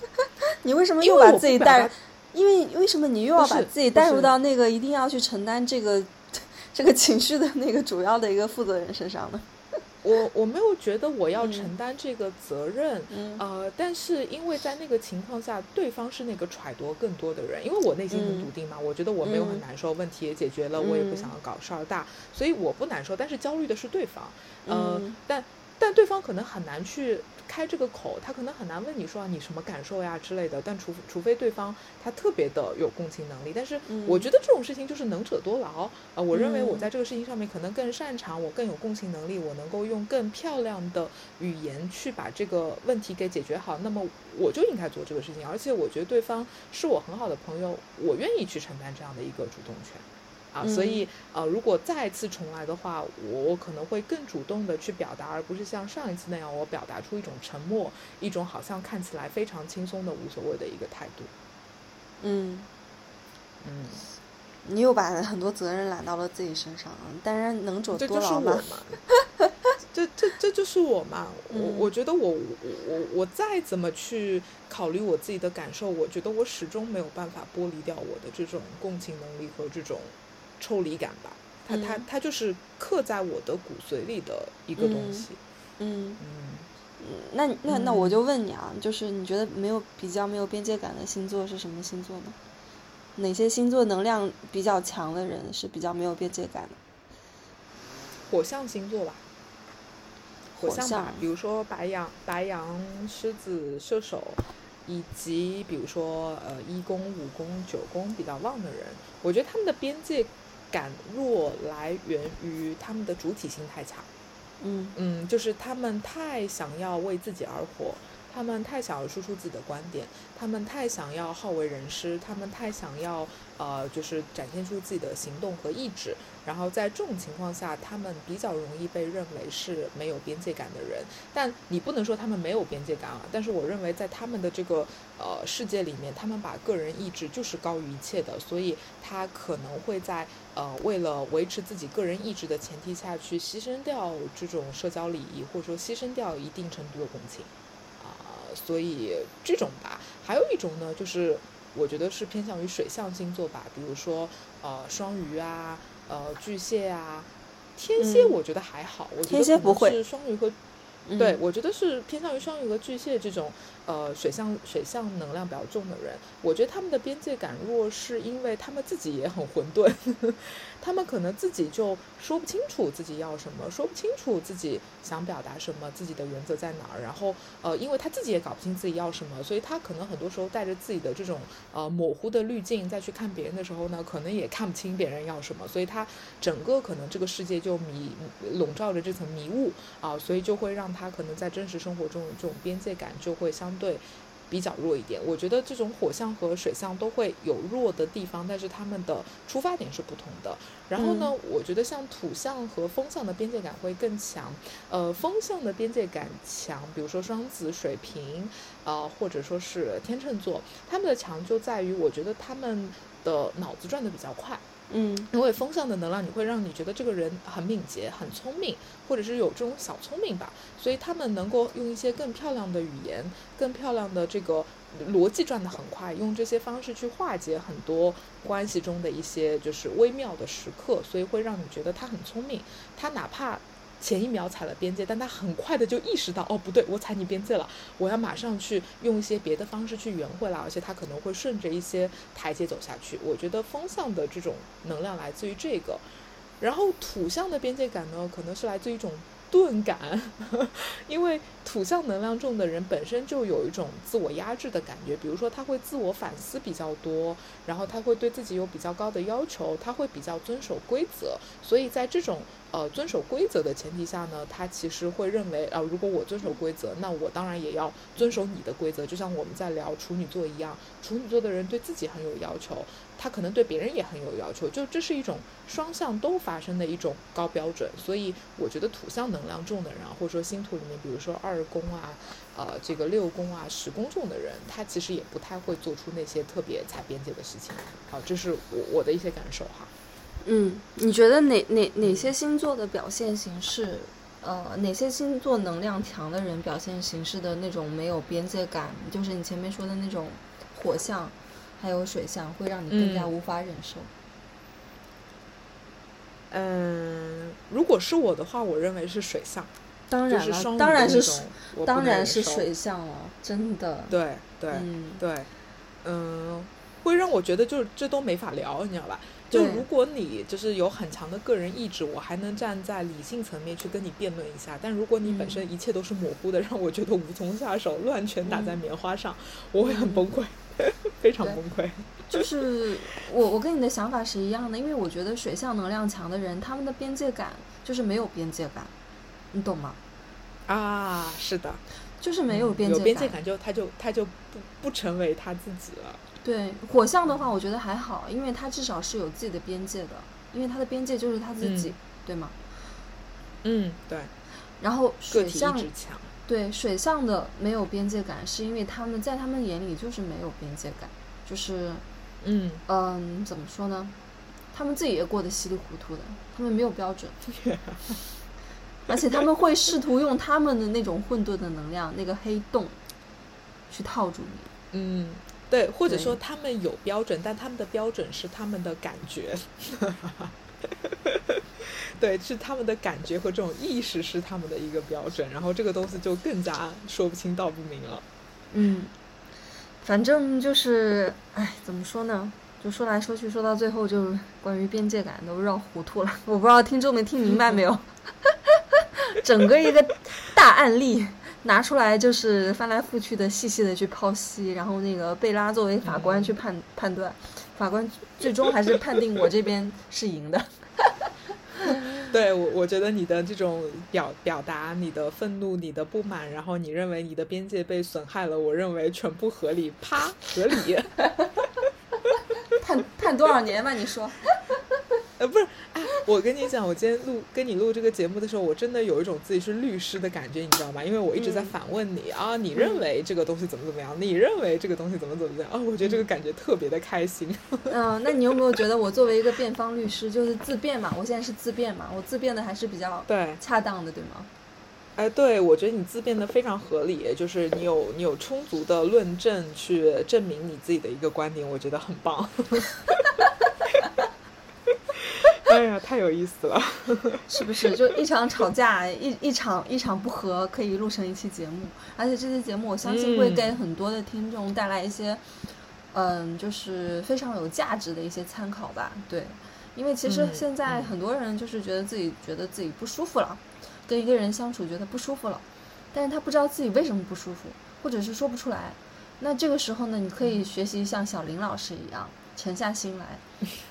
<laughs> 你为什么又把自己带？因为为什么你又要把自己带入到那个一定要去承担这个 <laughs> 这个情绪的那个主要的一个负责人身上呢？<laughs> 我我没有觉得我要嗯承担这个责任，嗯呃，但是因为在那个情况下，对方是那个揣度更多的人，因为我内心很嗯笃定嘛，我觉得我没有很嗯难受，问题也解决了，我也不嗯想要搞事儿大，所以我不难受，但是焦虑的是对方，呃，嗯但但对方可能很难去开这个口，他可能很难问你说、啊、你什么感受呀之类的。但除除非对方他特别的有共情能力，但是嗯我觉得这种事情就是能者多劳。呃，我认为我嗯在这个事情上面可能更擅长，我更有共情能力，我能够用更漂亮的语言去把这个问题给解决好，那么我就应该做这个事情。而且我觉得对方是我很好的朋友，我愿意去承担这样的一个主动权。啊，所嗯以呃，如果再次重来的话，我我可能会更主动的去表达，而不是像上一次那样，我表达出一种沉默，一种好像看起来非常轻松的无所谓的一个态度。嗯，嗯，你又把很多责任揽到了自己身上，当然能者这就是我多劳嘛嘛。<laughs> 这这这就是我嘛，我嗯我觉得我我我我再怎么去考虑我自己的感受，我觉得我始终没有办法剥离掉我的这种共情能力和这种抽离感吧。它它嗯它就是刻在我的骨髓里的一个东嗯西。嗯，嗯，那那那我嗯就问你啊，就是你觉得没有比较没有边界感的星座是什么星座呢？哪些星座能量比较强的人是比较没有边界感的？火象星座吧，火象吧，比如说白羊、白羊、狮子、射手，以及比如说呃一宫、五宫、九宫比较旺的人，我觉得他们的边界感弱来源于他们的主体性太强。嗯嗯，就是他们太想要为自己而活，他们太想要输出自己的观点，他们太想要好为人师，他们太想要呃，就是展现出自己的行动和意志。然后在这种情况下，他们比较容易被认为是没有边界感的人。但你不能说他们没有边界感啊，但是我认为在他们的这个呃世界里面，他们把个人意志就是高于一切的，所以他可能会在呃为了维持自己个人意志的前提下去牺牲掉这种社交礼仪，或者说牺牲掉一定程度的共情、所以这种吧，还有一种呢，就是我觉得是偏向于水象星座吧，比如说呃双鱼啊，呃巨蟹啊。天蝎嗯我觉得还好，我觉得天蝎不会是双鱼和嗯对，我觉得是偏向于双鱼和巨蟹这种呃水象水象能量比较重的人。我觉得他们的边界感弱，是因为他们自己也很混沌，<laughs> 他们可能自己就说不清楚自己要什么，说不清楚自己想表达什么，自己的原则在哪儿。然后呃，因为他自己也搞不清自己要什么，所以他可能很多时候带着自己的这种呃模糊的滤镜再去看别人的时候呢，可能也看不清别人要什么，所以他整个可能这个世界就迷笼罩着这层迷雾啊、所以就会让他可能在真实生活中这种边界感就会相对比较弱一点。我觉得这种火象和水象都会有弱的地方，但是他们的出发点是不同的。然后呢，我觉得像土象和风象的边界感会更强。呃，风象的边界感强，比如说双子、水瓶，呃，或者说是天秤座，他们的强就在于，我觉得他们的脑子转得比较快。嗯因为风向的能量，你会让你觉得这个人很敏捷、很聪明，或者是有这种小聪明吧，所以他们能够用一些更漂亮的语言、更漂亮的这个逻辑转得很快，用这些方式去化解很多关系中的一些就是微妙的时刻，所以会让你觉得他很聪明。他哪怕前一秒踩了边界，但他很快的就意识到，哦，不对，我踩你边界了，我要马上去用一些别的方式去圆回来，而且他可能会顺着一些台阶走下去。我觉得风向的这种能量来自于这个，然后土象的边界感呢，可能是来自一种钝感，<laughs> 因为土象能量重的人本身就有一种自我压制的感觉，比如说他会自我反思比较多，然后他会对自己有比较高的要求，他会比较遵守规则，所以在这种呃遵守规则的前提下呢，他其实会认为啊、如果我遵守规则，那我当然也要遵守你的规则，就像我们在聊处女座一样，处女座的人对自己很有要求，他可能对别人也很有要求，就这是一种双向都发生的一种高标准，所以我觉得土象能量重的人，或者说星图里面，比如说二宫啊，呃，这个六宫啊、十宫重的人，他其实也不太会做出那些特别踩边界的事情。好，这是我我的一些感受哈。嗯，你觉得哪哪哪些星座的表现形式，呃，哪些星座能量强的人表现形式的那种没有边界感，就是你前面说的那种火象，还有水象，会让你更加嗯无法忍受？嗯，如果是我的话，我认为是水象，当然了，是双鱼当然是的那种当然是水象了，真的。对对、嗯对，嗯，会让我觉得就是这都没法聊，你知道吧？就如果你就是有很强的个人意志，我还能站在理性层面去跟你辩论一下。但如果你本身一切都是模糊的，让我觉得无从下手，乱拳打在棉花上，我会很崩溃，非常崩溃。<laughs> 就是我我跟你的想法是一样的，因为我觉得水象能量强的人，他们的边界感就是没有边界感，你懂吗？啊，是的，就是没有边界嗯有边界感就他就他就不不成为他自己了。对火象的话，我觉得还好，因为他至少是有自己的边界的，因为他的边界就是他自己，嗯对吗？嗯，对，然后水象强。对水象的没有边界感，是因为他们在他们眼里就是没有边界感，就是嗯，嗯，怎么说呢？他们自己也过得稀里糊涂的，他们没有标准，<laughs> 而且他们会试图用他们的那种混沌的能量，那个黑洞，去套住你。嗯，对，或者说他们有标准，但他们的标准是他们的感觉，<laughs> 对，是他们的感觉和这种意识是他们的一个标准，然后这个东西就更加说不清道不明了。嗯，反正就是，哎，怎么说呢？就说来说去，说到最后，就关于边界感都绕糊涂了。我不知道听众们听明白没有？<laughs> 整个一个大案例拿出来，就是翻来覆去的细细的去剖析，然后那个贝拉作为法官去判、判断，法官最终还是判定我这边是赢的。对我，我觉得你的这种表表达，你的愤怒、你的不满，然后你认为你的边界被损害了，我认为全部合理，啪，合理。<laughs> 判判多少年吧？你说？呃，不是，哎，我跟你讲，我今天录跟你录这个节目的时候，我真的有一种自己是律师的感觉，你知道吗？因为我一直在嗯反问你、啊，你认为这个东西怎么怎么样？你认为这个东西怎么怎么样？啊，我觉得这个感觉特别的开心。<laughs> 嗯，那你有没有觉得我作为一个辩方律师，就是自辩嘛？我现在是自辩嘛？我自辩的还是比较对，恰当的，对吗？哎，对，我觉得你自辩的非常合理，就是你有你有充足的论证去证明你自己的一个观点，我觉得很棒。<laughs> <laughs> 哎呀，太有意思了。<laughs> 是不是？就一场吵架，一一场一场不和，可以录成一期节目，而且这期节目我相信会嗯给很多的听众带来一些，嗯，就是非常有价值的一些参考吧。对，因为其实嗯现在嗯很多人就是觉得自己觉得自己不舒服了，跟一个人相处觉得不舒服了，但是他不知道自己为什么不舒服，或者是说不出来。那这个时候呢，你可以学习像小林老师一样，沉下心来，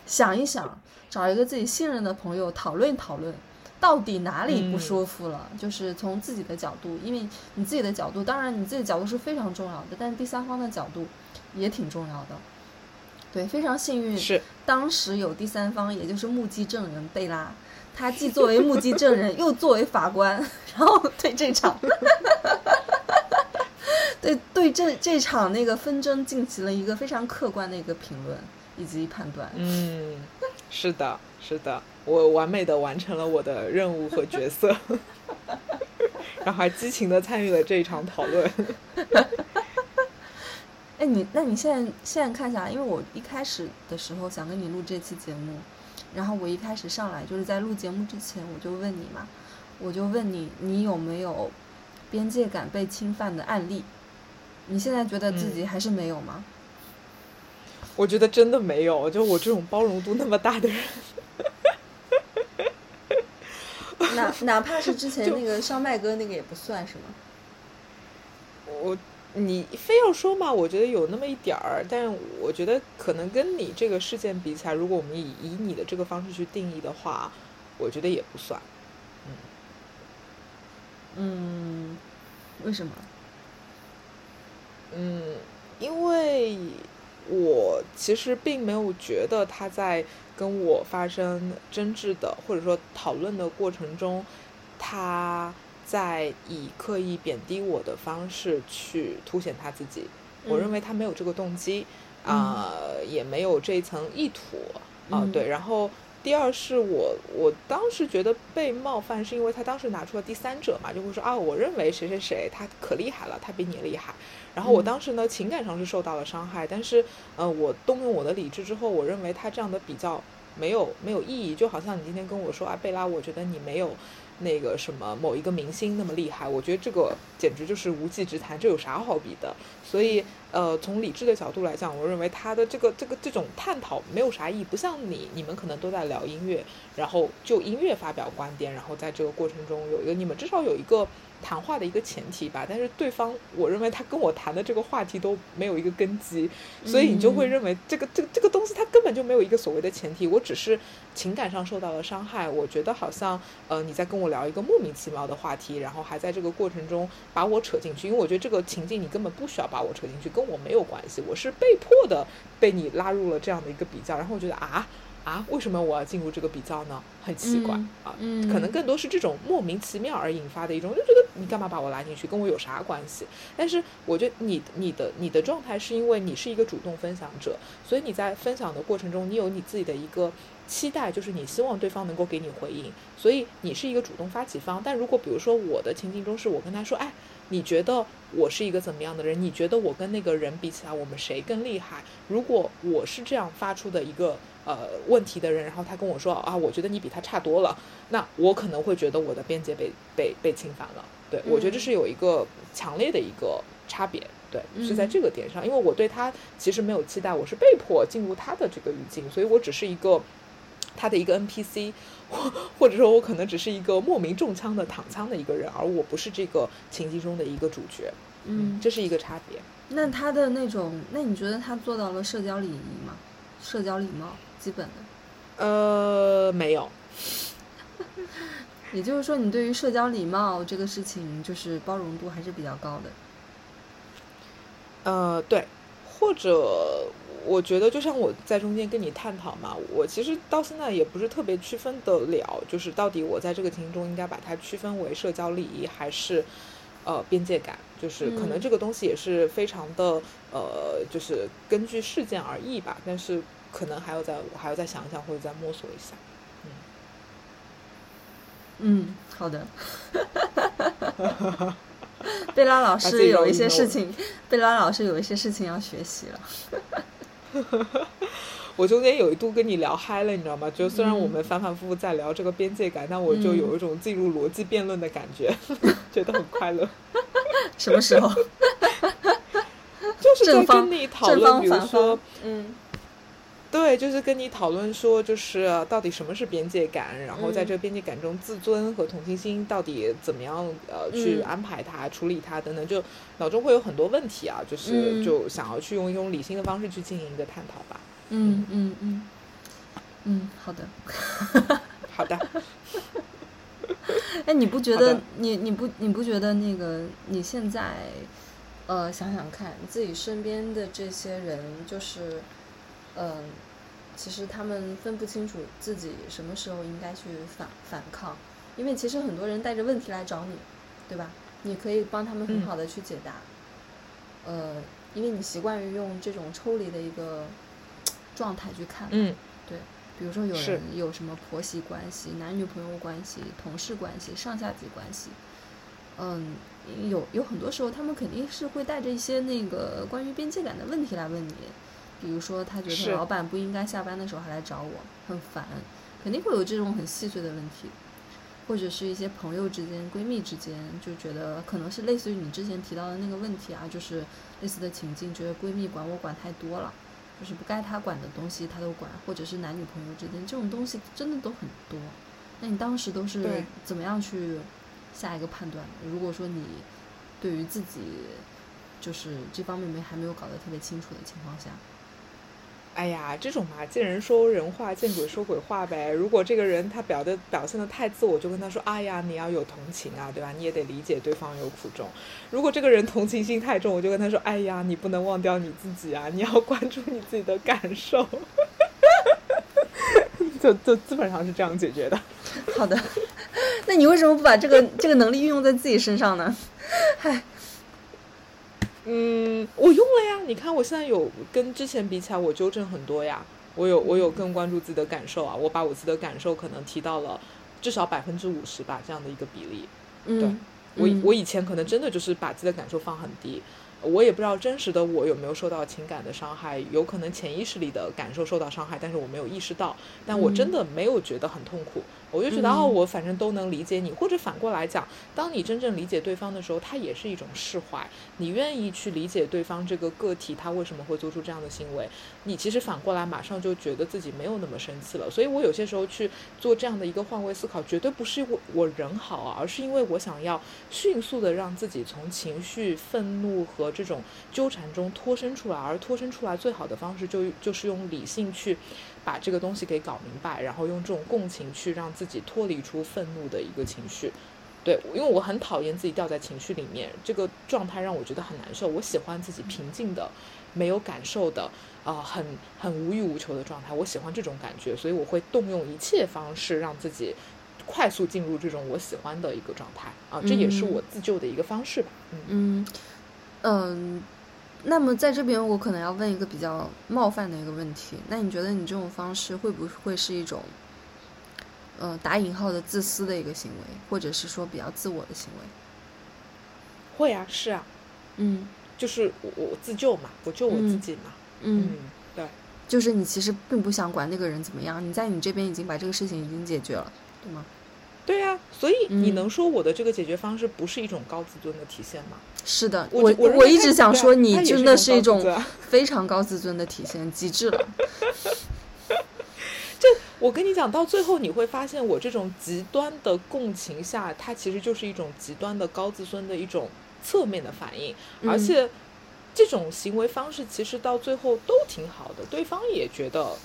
想一想，找一个自己信任的朋友讨论讨论，到底哪里不舒服了？就是从自己的角度，因为你自己的角度，当然你自己的角度是非常重要的，但是第三方的角度也挺重要的。对，非常幸运，是，当时有第三方，也就是目击证人贝拉，他既作为目击证人，又作为法官，然后对这场，对对这这场那个纷争进行了一个非常客观的一个评论以及判断。嗯，是的，是的，我完美的完成了我的任务和角色，<laughs> 然后还激情的参与了这一场讨论。<laughs> 哎，你那你现在现在看下来，因为我一开始的时候想跟你录这期节目，然后我一开始上来就是在录节目之前，我就问你嘛，我就问你，你有没有边界感被侵犯的案例？你现在觉得自己还是没有吗？我觉得真的没有，就我这种包容度那么大的人，<laughs> 哪哪怕是之前那个烧麦哥那个也不算是吗？我你非要说嘛，我觉得有那么一点儿，但我觉得可能跟你这个事件比起来，如果我们以以你的这个方式去定义的话，我觉得也不算。嗯，为什么？嗯，因为我其实并没有觉得他在跟我发生争执的或者说讨论的过程中，他在以刻意贬低我的方式去凸显他自己。我认嗯为他没有这个动机，啊、也没有这一层意图啊、嗯对，然后。第二是我，我当时觉得被冒犯，是因为他当时拿出了第三者嘛，就会说啊，我认为谁谁谁他可厉害了，他比你厉害。然后我嗯当时呢，情感上是受到了伤害，但是呃，我动用我的理智之后，我认为他这样的比较没有没有意义，就好像你今天跟我说啊，贝拉，我觉得你没有那个什么某一个明星那么厉害，我觉得这个简直就是无稽之谈，这有啥好比的？所以，呃，从理智的角度来讲，我认为他的这个这个这种探讨没有啥意义，不像你你们可能都在聊音乐，然后就音乐发表观点，然后在这个过程中有一个你们至少有一个。谈话的一个前提吧，但是对方，我认为他跟我谈的这个话题都没有一个根基，所以你就会认为这个这个这个东西它根本就没有一个所谓的前提，我只是情感上受到了伤害，我觉得好像呃你在跟我聊一个莫名其妙的话题，然后还在这个过程中把我扯进去，因为我觉得这个情境你根本不需要把我扯进去，跟我没有关系，我是被迫的被你拉入了这样的一个比较，然后我觉得啊。啊，为什么我要进入这个比较呢？很奇怪啊，可能更多是这种莫名其妙而引发的一种，就觉得你干嘛把我拉进去，跟我有啥关系？但是我觉得你你的你的状态是因为你是一个主动分享者，所以你在分享的过程中，你有你自己的一个期待，就是你希望对方能够给你回应，所以你是一个主动发起方。但如果比如说我的情境中是我跟他说，哎。你觉得我是一个怎么样的人？你觉得我跟那个人比起来，我们谁更厉害？如果我是这样发出的一个呃问题的人，然后他跟我说啊，我觉得你比他差多了，那我可能会觉得我的边界被被被侵犯了。对我觉得这是有一个强烈的一个差别，对，是在这个点上，因为我对他其实没有期待，我是被迫进入他的这个语境，所以我只是一个他的一个 NPC。或或者说，我可能只是一个莫名中枪的躺枪的一个人，而我不是这个情境中的一个主角。嗯，这是一个差别。那他的那种，那你觉得他做到了社交礼仪吗？社交礼貌，基本的。呃，没有。<laughs> 也就是说，你对于社交礼貌这个事情，就是包容度还是比较高的。呃，对，或者。我觉得就像我在中间跟你探讨嘛，我其实到现在也不是特别区分得了，就是到底我在这个情境中应该把它区分为社交礼仪还是呃边界感，就是可能这个东西也是非常的呃，就是根据事件而异吧。但是可能还要再我还要再想一想或者再摸索一下。嗯，嗯，好的。贝拉老 <laughs> 师有一些事情，贝拉老师有一些事情要学习了。<laughs> 我中间有一度跟你聊嗨了，你知道吗？就虽然我们反反复复在聊这个边界感，但我就有一种进入逻辑辩论的感觉，<laughs> 觉得很快乐。<laughs> 什么时候？<laughs> 就是在跟你讨论，比如说，嗯，对，就是跟你讨论说，就是到底什么是边界感，然后在这个边界感中，自尊和同情心到底怎么样呃去安排它、处理它等等，就。脑中会有很多问题啊，就是就想要去用一种理性的方式去进行一个探讨吧。嗯嗯嗯嗯，好的，好的。<laughs> 哎，你不觉得你你不你不觉得那个你现在呃想想看，自己身边的这些人，就是嗯，其实他们分不清楚自己什么时候应该去反反抗，因为其实很多人带着问题来找你，对吧？你可以帮他们很好的去解答，呃，因为你习惯于用这种抽离的一个状态去看，嗯，对，比如说有人有什么婆媳关系、男女朋友关系、同事关系、上下级关系，嗯，有有很多时候他们肯定是会带着一些那个关于边界感的问题来问你，比如说他觉得老板不应该下班的时候还来找我，很烦，肯定会有这种很细碎的问题。或者是一些朋友之间、闺蜜之间，就觉得可能是类似于你之前提到的那个问题啊，就是类似的情境，觉得闺蜜管我管太多了，就是不该他管的东西他都管，或者是男女朋友之间这种东西真的都很多。那你当时都是怎么样去下一个判断？如果说你对于自己就是这方面没还没有搞得特别清楚的情况下。哎呀，这种嘛，见人说人话，见鬼说鬼话呗。如果这个人他表的表现的太自我，就跟他说：“哎呀，你要有同情啊，对吧？你也得理解对方有苦衷。”如果这个人同情心太重，我就跟他说：“哎呀，你不能忘掉你自己啊，你要关注你自己的感受。<laughs> ”就就基本上是这样解决的。好的，<laughs> 那你为什么不把这个这个能力运用在自己身上呢？<laughs> 嗨。嗯，我用了呀。你看，我现在有跟之前比起来，我纠正很多呀。我有，我有更关注自己的感受啊。我把我自己的感受可能提到了至少百分之五十吧，这样的一个比例。对，我我以前可能真的就是把自己的感受放很低。我也不知道真实的我有没有受到情感的伤害，有可能潜意识里的感受受到伤害，但是我没有意识到，但我真的没有觉得很痛苦。我就觉得、嗯哦，我反正都能理解你，或者反过来讲，当你真正理解对方的时候，他也是一种释怀。你愿意去理解对方这个个体，他为什么会做出这样的行为，你其实反过来马上就觉得自己没有那么生气了。所以我有些时候去做这样的一个换位思考，绝对不是我我人好啊，而是因为我想要迅速的让自己从情绪、愤怒和这种纠缠中脱身出来，而脱身出来最好的方式就就是用理性去把这个东西给搞明白，然后用这种共情去让自己脱离出愤怒的一个情绪。对，因为我很讨厌自己掉在情绪里面，这个状态让我觉得很难受。我喜欢自己平静的、没有感受的，啊、很很无欲无求的状态。我喜欢这种感觉，所以我会动用一切方式让自己快速进入这种我喜欢的一个状态啊，这也是嗯我自救的一个方式吧。嗯嗯嗯，那么在这边我可能要问一个比较冒犯的一个问题，那你觉得你这种方式会不会是一种，呃，打引号的自私的一个行为，或者是说比较自我的行为？会啊，是啊，嗯就是我我自救嘛，我救我自己嘛。嗯，对，就是你其实并不想管那个人怎么样，你在你这边已经把这个事情已经解决了，对吗？对呀、所以你嗯能说我的这个解决方式不是一种高自尊的体现吗？是的，我我我一直想说你真的是一种 <laughs> 非常高自尊的体现，极致了。<laughs> 我跟你讲，到最后你会发现，我这种极端的共情下，它其实就是一种极端的高自尊的一种侧面的反应，而嗯且这种行为方式其实到最后都挺好的，对方也觉得，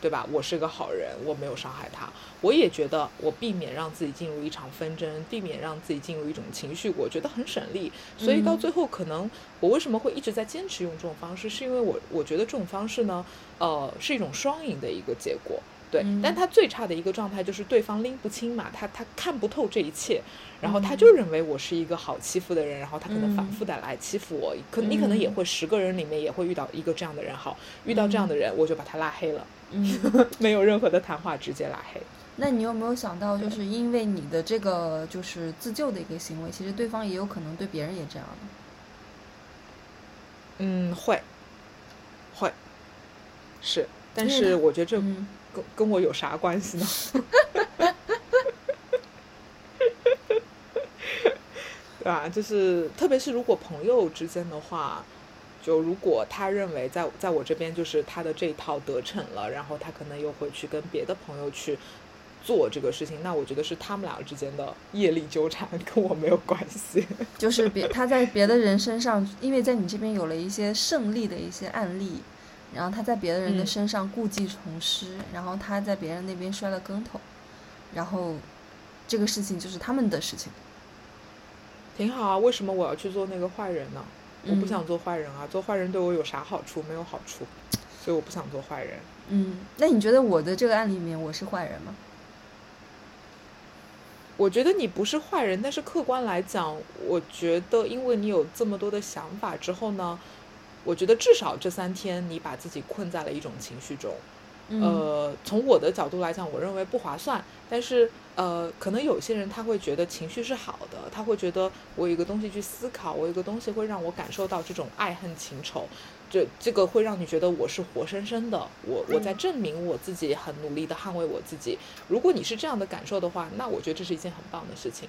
对吧？我是个好人，我没有伤害他，我也觉得我避免让自己进入一场纷争，避免让自己进入一种情绪，我觉得很省力。所以到嗯。最后，可能我为什么会一直在坚持用这种方式，是因为我我觉得这种方式呢，呃，是一种双赢的一个结果。对，嗯。但他最差的一个状态就是对方拎不清嘛，他他看不透这一切，然后他嗯。就认为我是一个好欺负的人，然后他可能反嗯复的来欺负我，可你可能也嗯。会十个人里面也会遇到一个这样的人，好，遇到这样的人我就把他拉黑了，嗯，<laughs> 没有任何的谈话，直接拉黑。那你有没有想到，就是因为你的这个就是自救的一个行为，其实对方也有可能对别人也这样的。嗯，会，会，是，但是我觉得这嗯跟跟我有啥关系呢？<laughs> <laughs> 对吧？就是特别是如果朋友之间的话，就如果他认为在在我这边就是他的这一套得逞了，然后他可能又会去跟别的朋友去做这个事情，那我觉得是他们俩之间的业力纠缠，跟我没有关系。<laughs> 就是别他在别的人身上，因为在你这边有了一些胜利的一些案例，然后他在别的人的嗯身上故技重施，然后他在别人那边摔了跟头，然后这个事情就是他们的事情。挺好啊，为什么我要去做那个坏人呢？我不嗯想做坏人啊，做坏人对我有啥好处？没有好处，所以我不想做坏人。嗯，那你觉得我的这个案例里面我是坏人吗？我觉得你不是坏人，但是客观来讲，我觉得因为你有这么多的想法之后呢，我觉得至少这三天你把自己困在了一种情绪中。嗯、呃，从我的角度来讲，我认为不划算。但是呃，可能有些人他会觉得情绪是好的，他会觉得我有一个东西去思考，我有一个东西会让我感受到这种爱恨情仇，这这个会让你觉得我是活生生的，我我在证明我自己，很努力的捍卫我自己。如果你是这样的感受的话，那我觉得这是一件很棒的事情。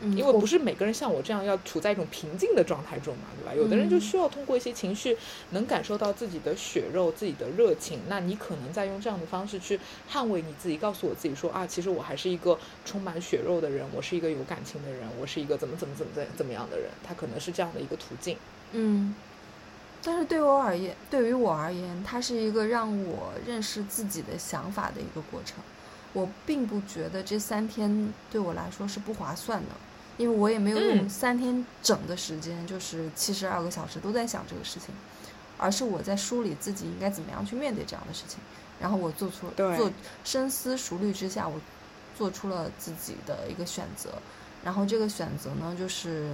嗯因为不是每个人像我这样要处在一种平静的状态中嘛，对吧？有的人就嗯需要通过一些情绪，能感受到自己的血肉、自己的热情。那你可能在用这样的方式去捍卫你自己，告诉我自己说啊，其实我还是一个充满血肉的人，我是一个有感情的人，我是一个怎么怎么怎么怎怎么样的人。他可能是这样的一个途径。嗯，但是对我而言，对于我而言，它是一个让我认识自己的想法的一个过程。我并不觉得这三天对我来说是不划算的，因为我也没有用嗯三天整的时间，就是七十二个小时都在想这个事情，而是我在梳理自己应该怎么样去面对这样的事情，然后我做出做深思熟虑之下，我做出了自己的一个选择，然后这个选择呢，就是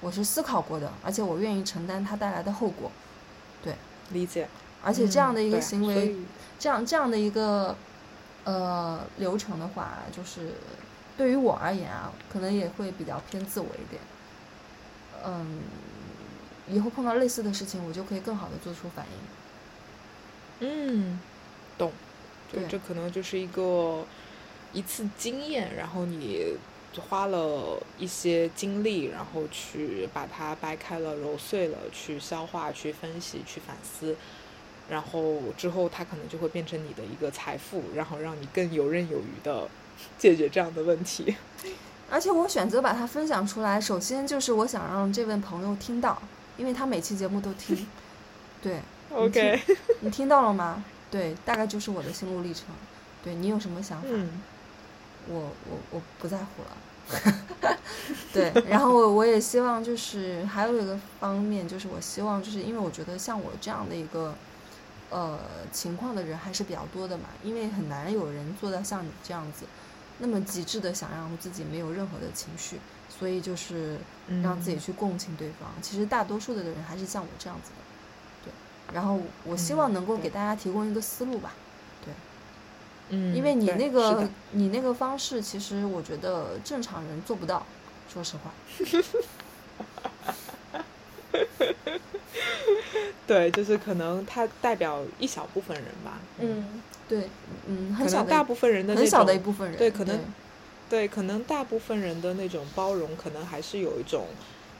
我是思考过的，而且我愿意承担它带来的后果。对。理解，而且这样的一个行为，这样这样的一个呃流程的话，就是对于我而言啊，可能也会比较偏自我一点。嗯，以后碰到类似的事情，我就可以更好的做出反应。嗯，懂。就对这可能就是一个一次经验，然后你花了一些精力，然后去把它掰开了、揉碎了，去消化、去分析、去反思，然后之后它可能就会变成你的一个财富，然后让你更游刃有余的解决这样的问题。<laughs> 而且我选择把它分享出来，首先就是我想让这位朋友听到，因为他每期节目都听。<laughs> 对 OK，你听到了吗？对，大概就是我的心路历程。对你有什么想法？嗯我我我不在乎了。<laughs> 对，然后我我也希望就是还有一个方面，就是我希望就是因为我觉得像我这样的一个呃情况的人还是比较多的嘛，因为很难有人做到像你这样子那么极致的想让自己没有任何的情绪，所以就是让自己嗯去共情对方。其实大多数的人还是像我这样子的，对。然后我希望嗯能够给大家提供一个思路吧。嗯，因为你那个你那个方式，其实我觉得正常人做不到，说实话。<laughs> <laughs> 对，就是可能他代表一小部分人吧。嗯，对，嗯，很小大部分人的那很小的一种部分人，对可能对，可能大部分人的那种包容，可能还是有一种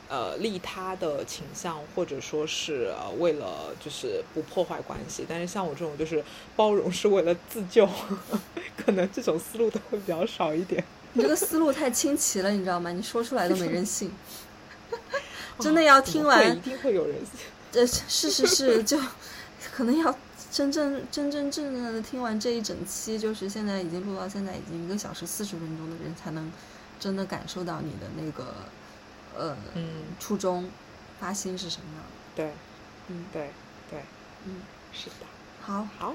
呃利他的倾向，或者说是呃为了就是不破坏关系。但是像我这种就是包容是为了自救，<laughs> 可能这种思路都会比较少一点。<laughs> 你这个思路太清奇了，你知道吗？你说出来都没人信。真的要听完一定会有人这是是是，就可能要真正真真正正的听完这一整期，就是现在已经录到现在已经一个小时四十分钟的人，才能真的感受到你的那个呃嗯，初衷发心是什么样的。对嗯对对，嗯，是的。好，好，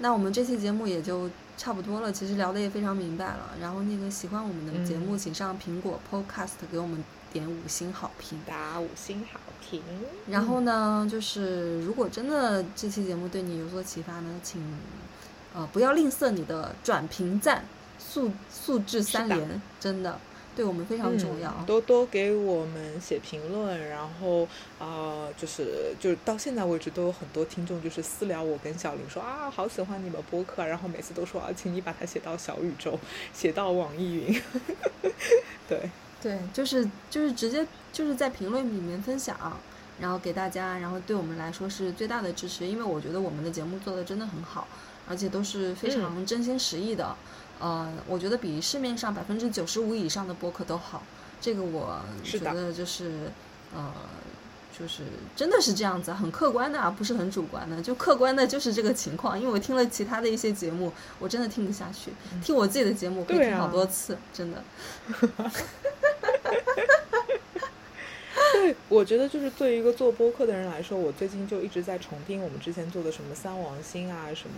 那我们这期节目也就差不多了，其实聊的也非常明白了。然后那个喜欢我们的节目，嗯请上苹果 Podcast 给我们点五星好评。打五星好评。然后呢，就是如果真的这期节目对你有所启发呢，请呃不要吝啬你的转评赞，素素质三连，真的对我们非常重要。嗯，多多给我们写评论，然后呃，就是就是到现在为止都有很多听众就是私聊我跟小林说啊，好喜欢你们播客，然后每次都说啊，请你把它写到小宇宙，写到网易云，<laughs> 对，对，就是就是直接就是在评论里面分享，然后给大家，然后对我们来说是最大的支持，因为我觉得我们的节目做的真的很好，而且都是非嗯常真心实意的，呃，我觉得比市面上百分之九十五以上的播客都好，这个我觉得就是呃。就是真的是这样子，很客观的啊，不是很主观的。就客观的就是这个情况，因为我听了其他的一些节目，我真的听不下去。听我自己的节目，我可以听好啊多次，真的。<laughs> <laughs> 对，我觉得就是对于一个做播客的人来说，我最近就一直在重听我们之前做的什么三王星啊，什么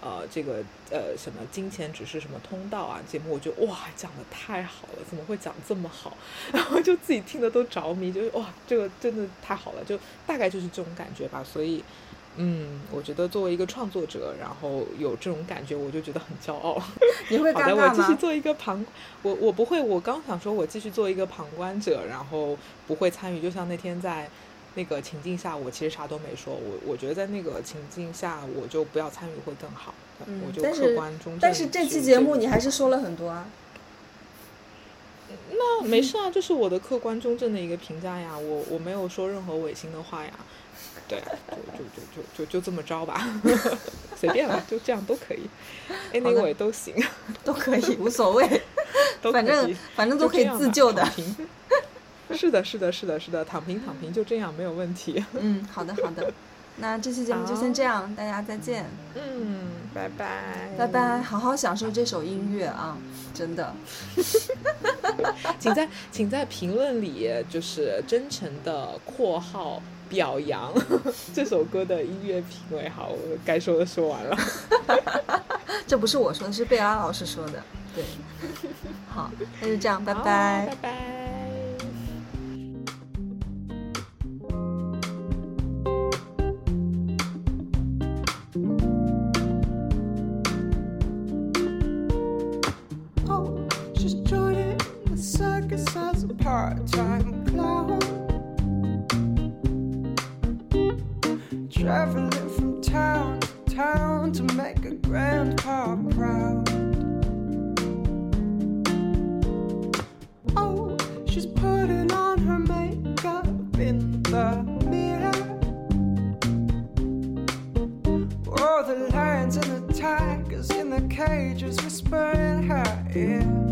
呃这个呃什么金钱只是什么通道啊节目，我觉得哇讲的太好了，怎么会讲这么好？<laughs> 然后就自己听的都着迷，就是哇这个真的太好了，就大概就是这种感觉吧。所以嗯，我觉得作为一个创作者，然后有这种感觉，我就觉得很骄傲。<laughs> 你会 <laughs> 好的，我尴尬吗？继续做一个旁，我我不会，我刚想说，我继续做一个旁观者，然后不会参与。就像那天在那个情境下，我其实啥都没说，我我觉得在那个情境下，我就不要参与会更好，嗯我就客观中。但是这期节目你还是说了很多啊。那没事啊，这是我的客观中正的一个评价呀，我我没有说任何违心的话呀。对。啊，就就就就就就这么着吧，<laughs> 随便了，<laughs> 就这样都可以，anyway 都行，都可以，无所谓，<laughs> 反正反正都可以自救的。是的，是的，是的，是的，躺平躺平就这样没有问题。嗯，好的好的，那这期节目就先这样，大家再见，嗯，拜拜，拜拜，。好好享受这首音乐啊，真的。请在请在评论里就是真诚的括号表扬 <laughs> 这首歌的音乐品味。好，我该说的说完了。<laughs> 这不是我说的，是贝拉老师说的。对，<laughs> 好，那就这样，拜好拜拜。拜。Oh, grandpa proud. Oh, she's putting on her makeup in the mirror. Oh, the lions and the tigers in the cages whispering her ear.